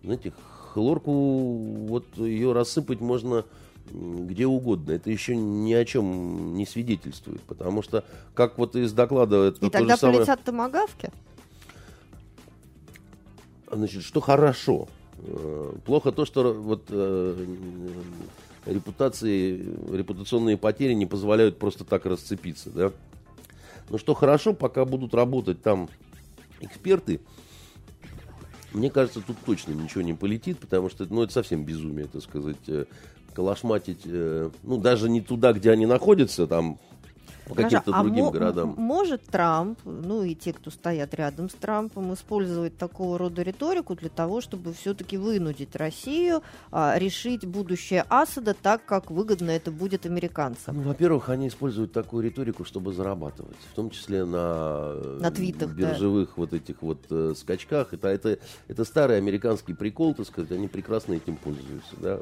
знаете, хлорку, вот ее рассыпать можно где угодно. Это еще ни о чем не свидетельствует. Потому что, как вот из доклада... Это И то тогда же самое- полетят томогавки. Значит, что хорошо. Э, Плохо то, что вот э, репутации, репутационные потери не позволяют просто так расцепиться, да. Но что хорошо, пока будут работать там эксперты, мне кажется, тут точно ничего не полетит, потому что ну, это совсем безумие, так сказать, э, калашматить, э, ну, даже не туда, где они находятся, там, по каким-то а другим городам. Может Трамп, ну и те, кто стоят рядом с Трампом, использовать такого рода риторику для того, чтобы все-таки вынудить Россию а, решить будущее Асада так, как выгодно это будет американцам? Ну, во-первых, они используют такую риторику, чтобы зарабатывать, в том числе на, На твитах, да. биржевых вот этих вот э, скачках. Это, это, это старый американский прикол, так сказать, они прекрасно этим пользуются. да.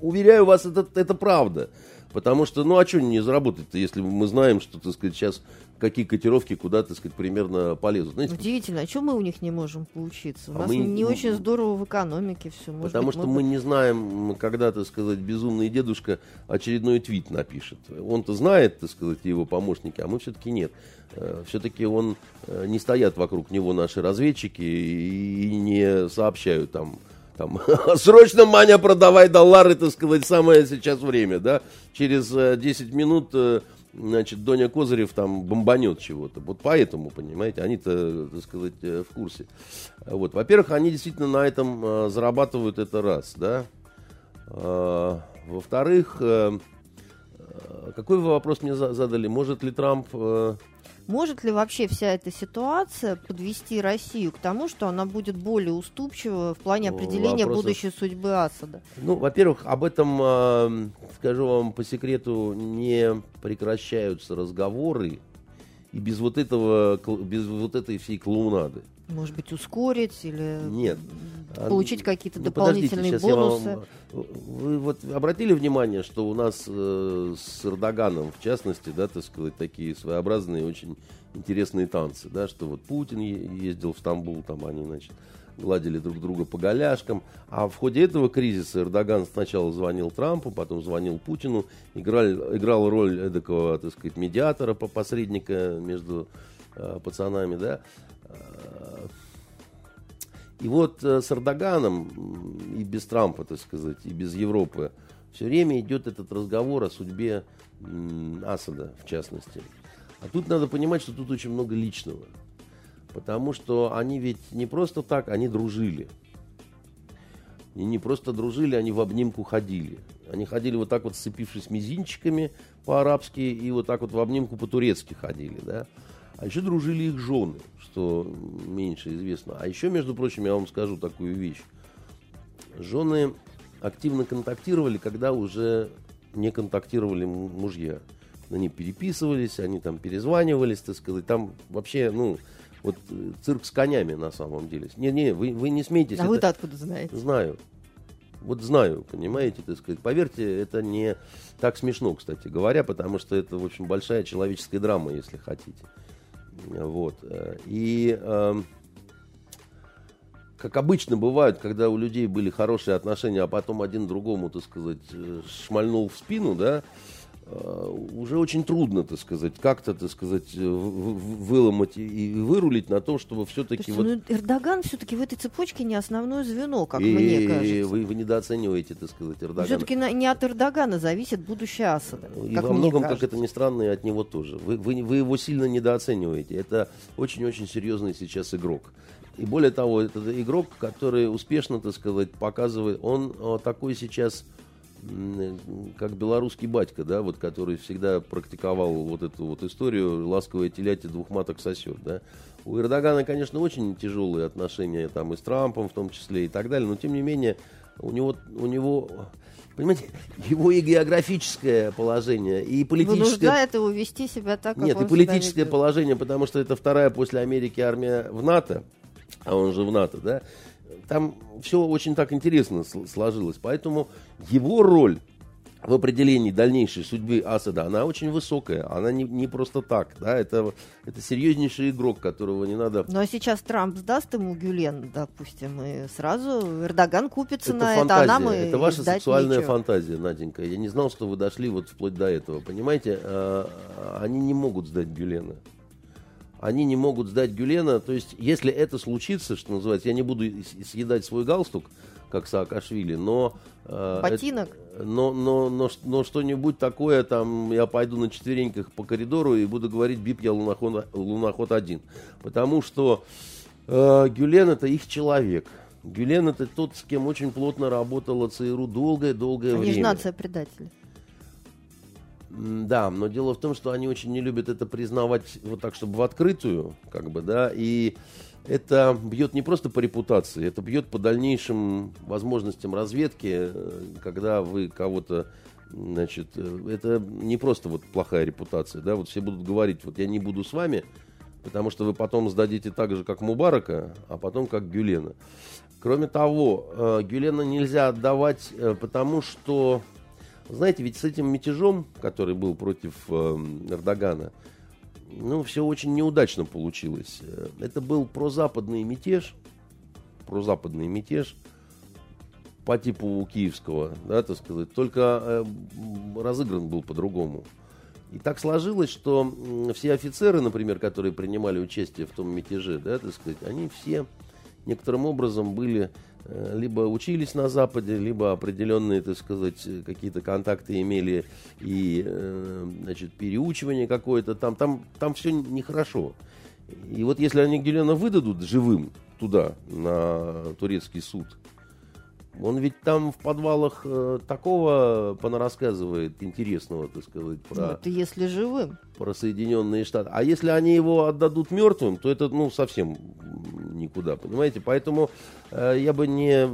Уверяю вас, это, это правда. Потому что, ну, а что не заработать-то, если мы знаем, что, так сказать, сейчас какие котировки куда, так сказать, примерно полезут. Знаете, Удивительно, а что мы у них не можем поучиться? У А нас мы- не очень здорово в экономике все. Потому что мы не знаем, когда, так сказать, безумный дедушка очередной твит напишет. Он-то знает, так сказать, его помощники, а мы все-таки нет. Все-таки он э, не стоят вокруг него наши разведчики и не сообщают там. Там, срочно, Маня, продавай доллары, так сказать, самое сейчас время, да? Через э, 10 минут, э, значит, Доня Козырев там бомбанет чего-то. Вот поэтому, понимаете, они-то, так сказать, э, в курсе. Вот. Во-первых, они действительно на этом э, зарабатывают это раз, да. А, во-вторых, э, какой вы вопрос мне задали? Может ли Трамп... Может ли вообще вся эта ситуация подвести Россию к тому, что она будет более уступчива в плане определения Вопросов... будущей судьбы Асада? Ну, во-первых, об этом, скажу вам по секрету, не прекращаются разговоры и без вот этого, без вот этой всей клоунады. Может быть, ускорить или Нет. получить какие-то ну, дополнительные бонусы? Вам, вы вот обратили внимание, что у нас э, с Эрдоганом, в частности, да, так сказать, такие своеобразные, очень интересные танцы, да, что вот Путин ездил в Стамбул, там они, значит, гладили друг друга по голяшкам. А в ходе этого кризиса Эрдоган сначала звонил Трампу, потом звонил Путину, играл, играл роль эдакого, так сказать, медиатора, посредника между э, пацанами, да. И вот э, с Эрдоганом и без Трампа, так сказать, и без Европы все время идет этот разговор о судьбе Асада, в частности. А тут надо понимать, что тут очень много личного. Потому что они ведь не просто так, они дружили. И не просто дружили, они в обнимку ходили. Они ходили вот так вот, сцепившись мизинчиками по-арабски, и вот так вот в обнимку по-турецки ходили, да. А еще дружили их жены, что меньше известно. А еще, между прочим, я вам скажу такую вещь. Жены активно контактировали, когда уже не контактировали мужья. Они переписывались, они там перезванивались, так сказать. Там вообще, ну, вот э, цирк с конями на самом деле. Не-не, вы, вы не смейтесь. А это... вы-то откуда знаете? Знаю. Вот знаю, понимаете, так сказать. Поверьте, это не так смешно, кстати говоря, потому что это, в общем, большая человеческая драма, если хотите. Вот. И э, как обычно бывает, когда у людей были хорошие отношения, а потом один другому, так сказать, э, шмальнул в спину, да, уже очень трудно, так сказать, как-то, так сказать, выломать и вырулить на то, чтобы все-таки... Вот... Ну, Эрдоган все-таки в этой цепочке не основное звено, как и, мне кажется. Вы, вы недооцениваете, так сказать, Эрдогана. Все-таки не от Эрдогана зависит будущее Асада, И во многом, кажется. как это ни странно, и от него тоже. Вы, вы, вы его сильно недооцениваете. Это очень-очень серьезный сейчас игрок. И более того, это игрок, который успешно, так сказать, показывает, он такой сейчас как белорусский батька, да, вот, который всегда практиковал вот эту вот историю «ласковое теляти двух маток сосет», да. У Эрдогана, конечно, очень тяжелые отношения там и с Трампом в том числе и так далее, но тем не менее у него, у него понимаете, его и географическое положение, и политическое... Вынуждает его вести себя так, как Нет, и политическое положение, потому что это вторая после Америки армия в НАТО, а он же в НАТО, да, там все очень так интересно сложилось. Поэтому его роль в определении дальнейшей судьбы Асада, она очень высокая. Она не, не просто так. Да? Это, это серьезнейший игрок, которого не надо... Ну а сейчас Трамп сдаст ему Гюлен, допустим, и сразу Эрдоган купится это на фантазия. это, а нам Это ваша сексуальная ничего. фантазия, Наденька. Я не знал, что вы дошли вот вплоть до этого. Понимаете, а, они не могут сдать Гюлена они не могут сдать Гюлена. То есть, если это случится, что называется, я не буду съедать свой галстук, как Саакашвили, но... Э, Ботинок? Это, но, но, но, но что-нибудь такое, там, я пойду на четвереньках по коридору и буду говорить «Бип, я луноход, луноход один». Потому что э, Гюлен это их человек. Гюлен это тот, с кем очень плотно работала ЦРУ долгое-долгое время. Они же нация предателей. Да, но дело в том, что они очень не любят это признавать вот так, чтобы в открытую, как бы, да, и это бьет не просто по репутации, это бьет по дальнейшим возможностям разведки, э, когда вы кого-то, значит, э, это не просто вот плохая репутация, да, вот все будут говорить, вот я не буду с вами, потому что вы потом сдадите так же, как Мубарака, а потом как Гюлена. Кроме того, э, Гюлена нельзя отдавать, потому что знаете, ведь с этим мятежом, который был против э, Эрдогана, ну, все очень неудачно получилось. Это был прозападный мятеж, прозападный мятеж по типу киевского, да, так сказать, только э, разыгран был по-другому. И так сложилось, что все офицеры, например, которые принимали участие в том мятеже, да, так сказать, они все некоторым образом были Э, либо учились на Западе, либо определенные, так сказать, какие-то контакты имели и, э, значит, переучивание какое-то там, там, там все нехорошо. И вот если они Гелена выдадут живым туда, на турецкий суд, Он ведь там в подвалах э, такого понарассказывает интересного, так сказать, про... Ну, это если живым. Про Соединенные Штаты. А если они его отдадут мертвым, то это, ну, совсем никуда, понимаете? Поэтому э, я бы не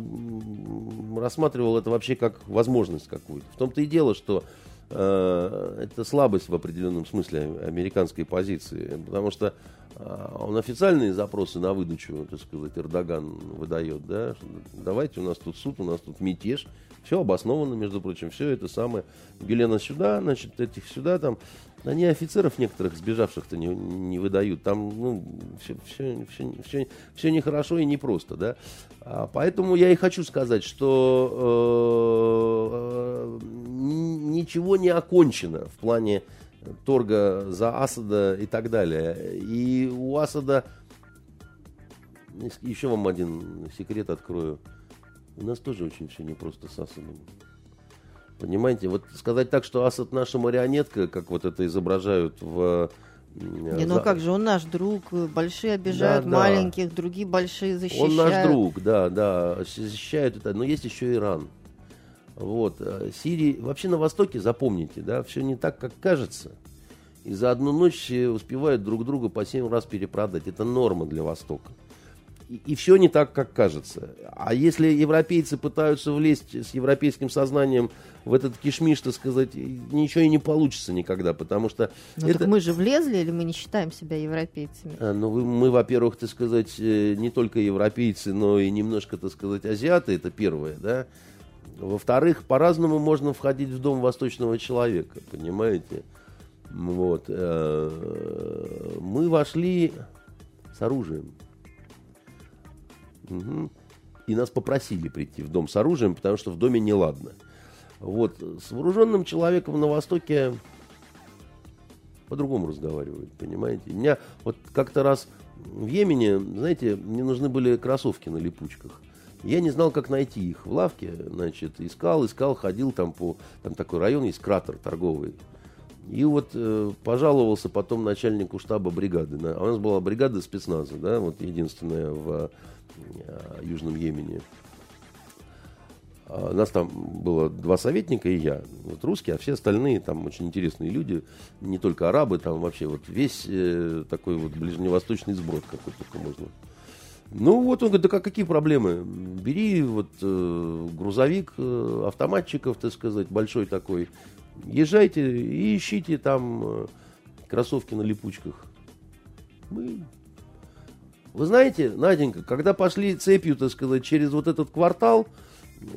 рассматривал это вообще как возможность какую-то. В том-то и дело, что э, это слабость в определенном смысле американской позиции. Потому что он официальные запросы на выдачу, так сказать, Эрдоган выдает, да, давайте, у нас тут суд, у нас тут мятеж, все обосновано, между прочим, все это самое. Гелена сюда, значит, этих сюда, там, они офицеров некоторых сбежавших-то не, не выдают. Там, ну, все, все, все, все, все нехорошо и непросто, да. А, поэтому я и хочу сказать, что э, э, ничего не окончено в плане торга за Асада и так далее. И у Асада, еще вам один секрет открою, у нас тоже очень все непросто с Асадом. Понимаете, вот сказать так, что Асад наша марионетка, как вот это изображают в... Не, ну как же, он наш друг, большие обижают да, маленьких, да. другие большие защищают. Он наш друг, да, да, защищают это, но есть еще Иран. Вот. Э, Сирии, вообще на Востоке, запомните, да, все не так, как кажется. И за одну ночь успевают друг друга по семь раз перепродать. Это норма для Востока. И, и все не так, как кажется. А если европейцы пытаются влезть с европейским сознанием в этот кишмиш, так сказать, ничего и не получится никогда, потому что... Ну это... так мы же влезли, или мы не считаем себя европейцами? А, ну, мы, мы, во-первых, так сказать, э, не только европейцы, но и немножко, так сказать, азиаты, это первое, да. Во-вторых, по-разному можно входить в дом восточного человека, понимаете? Вот. Э, мы вошли с оружием. Угу. И нас попросили прийти в дом с оружием, потому что в доме неладно. Вот. С вооруженным человеком на Востоке по-другому разговаривают, понимаете? У меня вот как-то раз в Йемене, знаете, мне нужны были кроссовки на липучках. Я не знал, как найти их в лавке, значит, искал, искал, ходил там по, там такой район есть, кратер торговый. И вот э, пожаловался потом начальнику штаба бригады. Да, а у нас была бригада спецназа, да, вот единственная в э, Южном Йемене. А у нас там было два советника и я, вот русские, а все остальные там очень интересные люди, не только арабы, там вообще вот весь э, такой вот ближневосточный сброд какой только можно. Ну вот он говорит, да какие проблемы? Бери вот э, грузовик э, автоматчиков, так сказать, большой такой, езжайте и ищите там э, кроссовки на липучках. Мы... Вы знаете, Наденька, когда пошли цепью, так сказать, через вот этот квартал,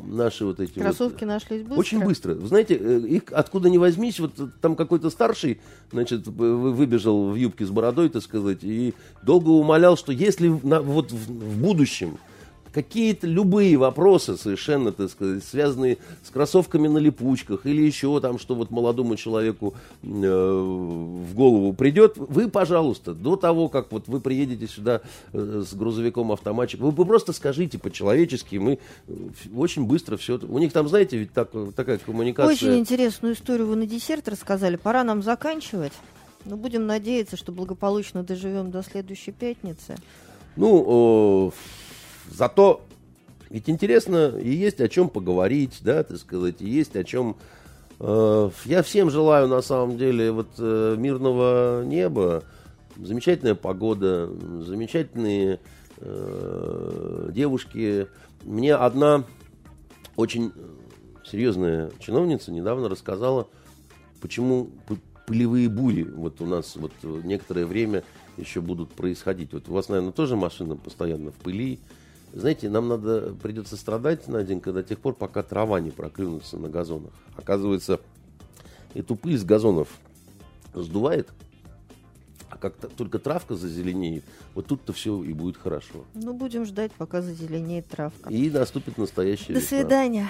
наши вот эти Кроссовки вот, нашлись быстро? Очень быстро. Вы знаете, э, их откуда ни возьмись, вот там какой-то старший, значит, выбежал в юбке с бородой, так сказать, и долго умолял, что если на, вот в, в будущем какие-то любые вопросы совершенно, так сказать, связанные с кроссовками на липучках или еще там, что вот молодому человеку э, в голову придет, вы, пожалуйста, до того, как вот вы приедете сюда э, с грузовиком автоматчик, вы, вы просто скажите по-человечески, мы э, очень быстро все... У них там, знаете, ведь так, такая коммуникация... Очень интересную историю вы на десерт рассказали. Пора нам заканчивать. Но будем надеяться, что благополучно доживем до следующей пятницы. Ну, э, Зато ведь интересно и есть о чем поговорить, да, так сказать, и есть о чем... Э, я всем желаю, на самом деле, вот э, мирного неба, замечательная погода, замечательные э, девушки. Мне одна очень серьезная чиновница недавно рассказала, почему пылевые бури вот у нас вот некоторое время еще будут происходить. Вот у вас, наверное, тоже машина постоянно в пыли, знаете, нам надо, придется страдать, Наденька, до тех пор, пока трава не проклюнется на газонах. Оказывается, эту пыль с газонов сдувает, а как только травка зазеленеет, вот тут-то все и будет хорошо. Ну, будем ждать, пока зазеленеет травка. И наступит настоящая До весна. свидания.